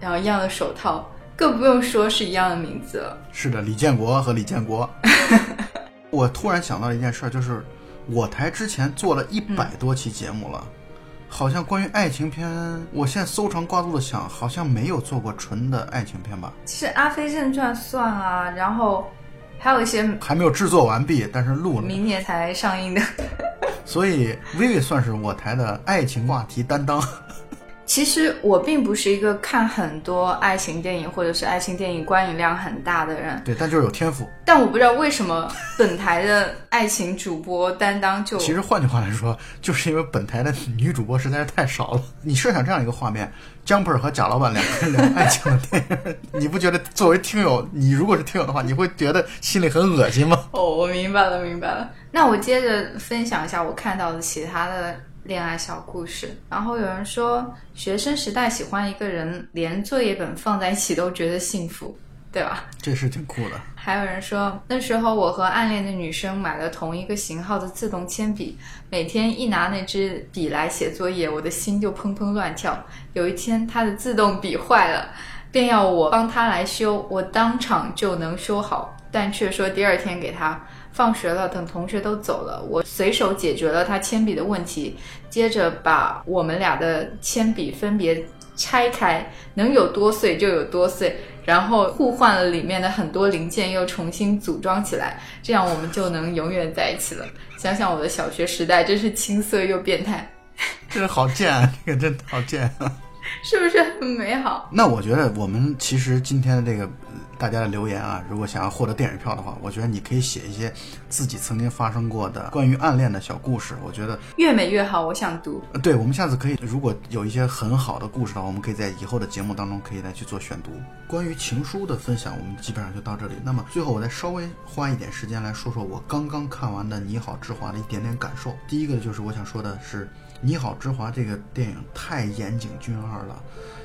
然后一样的手套，更不用说是一样的名字了。是的，李建国和李建国。我突然想到了一件事，就是我台之前做了一百多期节目了，好像关于爱情片，我现在搜肠刮肚的想，好像没有做过纯的爱情片吧？其实《阿飞正传》算啊，然后还有一些还没有制作完毕，但是录了，明年才上映的。所以薇薇算是我台的爱情话题担当。其实我并不是一个看很多爱情电影或者是爱情电影观影量很大的人，对，但就是有天赋。但我不知道为什么本台的爱情主播担当就……其实换句话来说，就是因为本台的女主播实在是太少了。你设想这样一个画面：江本和贾老板两个人 聊爱情的电影，你不觉得作为听友，你如果是听友的话，你会觉得心里很恶心吗？哦，我明白了，明白了。那我接着分享一下我看到的其他的。恋爱小故事，然后有人说，学生时代喜欢一个人，连作业本放在一起都觉得幸福，对吧？这是挺酷的。还有人说，那时候我和暗恋的女生买了同一个型号的自动铅笔，每天一拿那支笔来写作业，我的心就砰砰乱跳。有一天，她的自动笔坏了，便要我帮她来修，我当场就能修好，但却说第二天给她。放学了，等同学都走了，我随手解决了他铅笔的问题，接着把我们俩的铅笔分别拆开，能有多碎就有多碎，然后互换了里面的很多零件，又重新组装起来，这样我们就能永远在一起了。想想我的小学时代，真是青涩又变态，真是好贱啊！这个真好贱啊！是不是很美好？那我觉得我们其实今天的这个。大家的留言啊，如果想要获得电影票的话，我觉得你可以写一些自己曾经发生过的关于暗恋的小故事。我觉得越美越好，我想读。对，我们下次可以，如果有一些很好的故事的话，我们可以在以后的节目当中可以来去做选读。关于情书的分享，我们基本上就到这里。那么最后，我再稍微花一点时间来说说我刚刚看完的《你好，之华》的一点点感受。第一个就是我想说的是，《你好，之华》这个电影太岩井俊二了。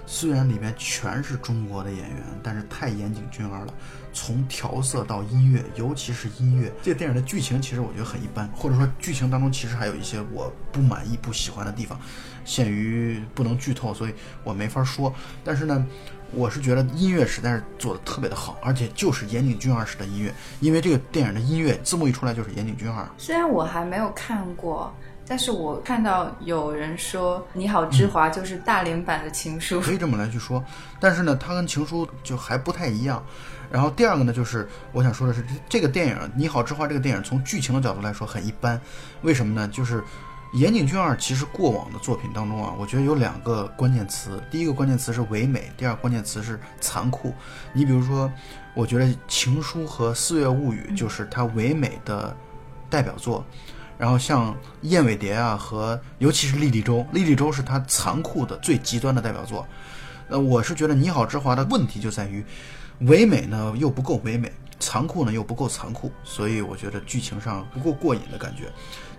虽然里面全是中国的演员，但是太严谨俊二了。从调色到音乐，尤其是音乐，这个电影的剧情其实我觉得很一般，或者说剧情当中其实还有一些我不满意、不喜欢的地方，限于不能剧透，所以我没法说。但是呢，我是觉得音乐实在是做的特别的好，而且就是岩井俊二式的音乐，因为这个电影的音乐字幕一出来就是岩井俊二。虽然我还没有看过。但是我看到有人说《你好，之华》就是大连版的情书，可以这么来去说。但是呢，它跟情书就还不太一样。然后第二个呢，就是我想说的是，这个电影《你好，之华》这个电影从剧情的角度来说很一般。为什么呢？就是岩井俊二其实过往的作品当中啊，我觉得有两个关键词，第一个关键词是唯美，第二关键词是残酷。你比如说，我觉得《情书》和《四月物语》就是他唯美的代表作。然后像燕尾蝶啊，和尤其是莉莉周，莉莉周是她残酷的最极端的代表作。那，我是觉得《你好，之华》的问题就在于，唯美呢又不够唯美，残酷呢又不够残酷，所以我觉得剧情上不够过瘾的感觉。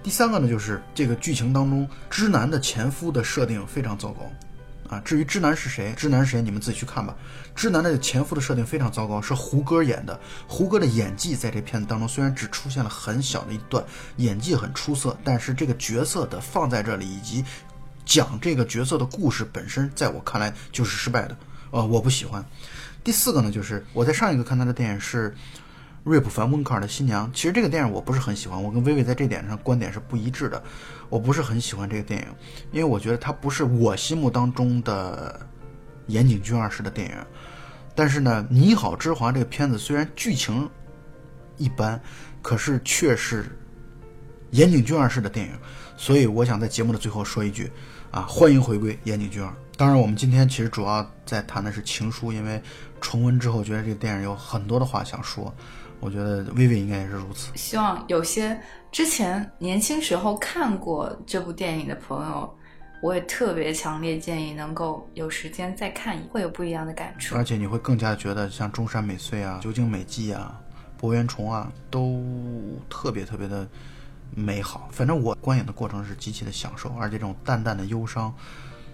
第三个呢，就是这个剧情当中知南的前夫的设定非常糟糕。啊，至于知南是谁，知南是谁，你们自己去看吧。知南的前夫的设定非常糟糕，是胡歌演的。胡歌的演技在这片子当中虽然只出现了很小的一段，演技很出色，但是这个角色的放在这里以及讲这个角色的故事本身，在我看来就是失败的。呃，我不喜欢。第四个呢，就是我在上一个看他的电影是瑞普·凡温克尔的新娘。其实这个电影我不是很喜欢，我跟薇薇在这点上观点是不一致的。我不是很喜欢这个电影，因为我觉得它不是我心目当中的岩井俊二式的电影。但是呢，《你好，之华》这个片子虽然剧情一般，可是却是岩井俊二式的电影。所以我想在节目的最后说一句啊，欢迎回归岩井俊二。当然，我们今天其实主要在谈的是《情书》，因为重温之后觉得这个电影有很多的话想说。我觉得薇薇应该也是如此。希望有些之前年轻时候看过这部电影的朋友，我也特别强烈建议能够有时间再看，会有不一样的感触。而且你会更加觉得像中山美穗啊、酒井美纪啊、柏原崇啊，都特别特别的美好。反正我观影的过程是极其的享受，而且这种淡淡的忧伤，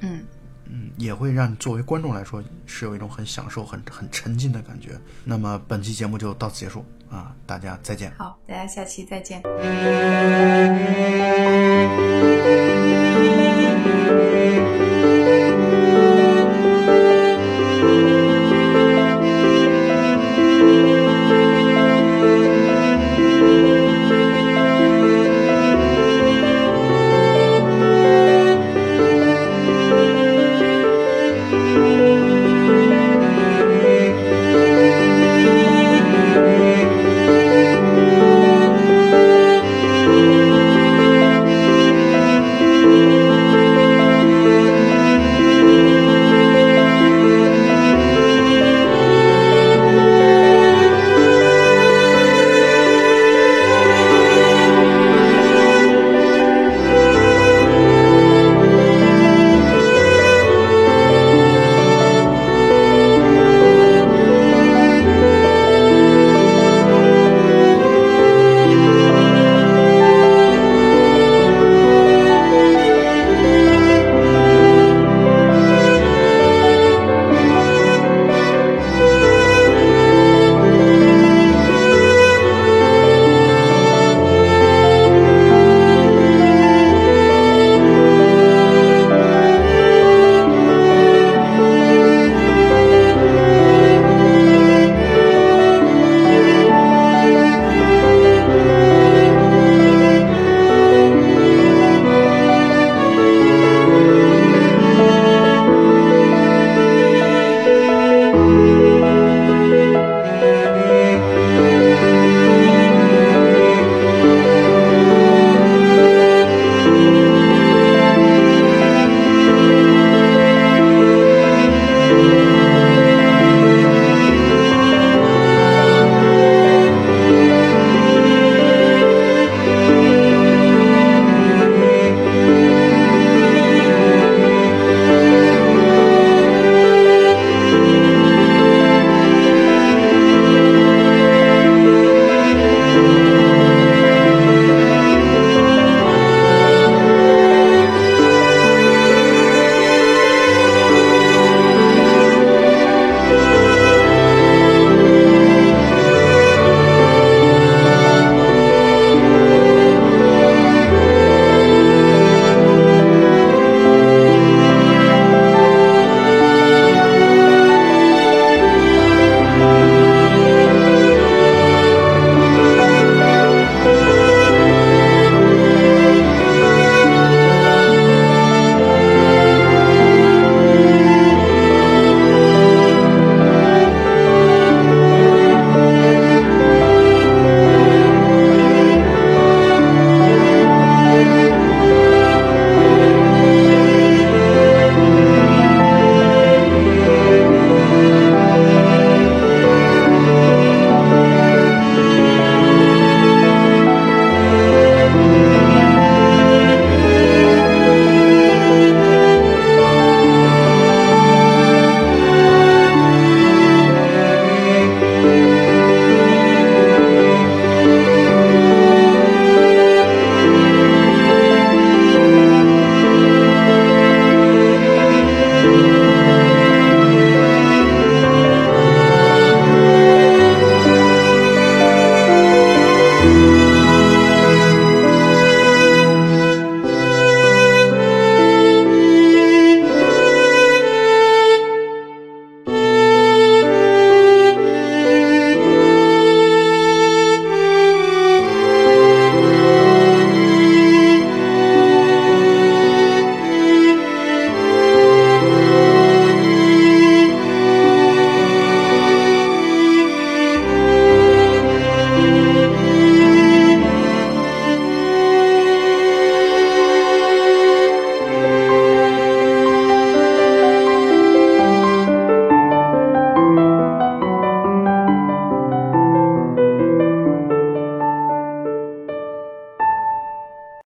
嗯。嗯，也会让作为观众来说是有一种很享受、很很沉浸的感觉。那么本期节目就到此结束啊，大家再见。好，大家下期再见。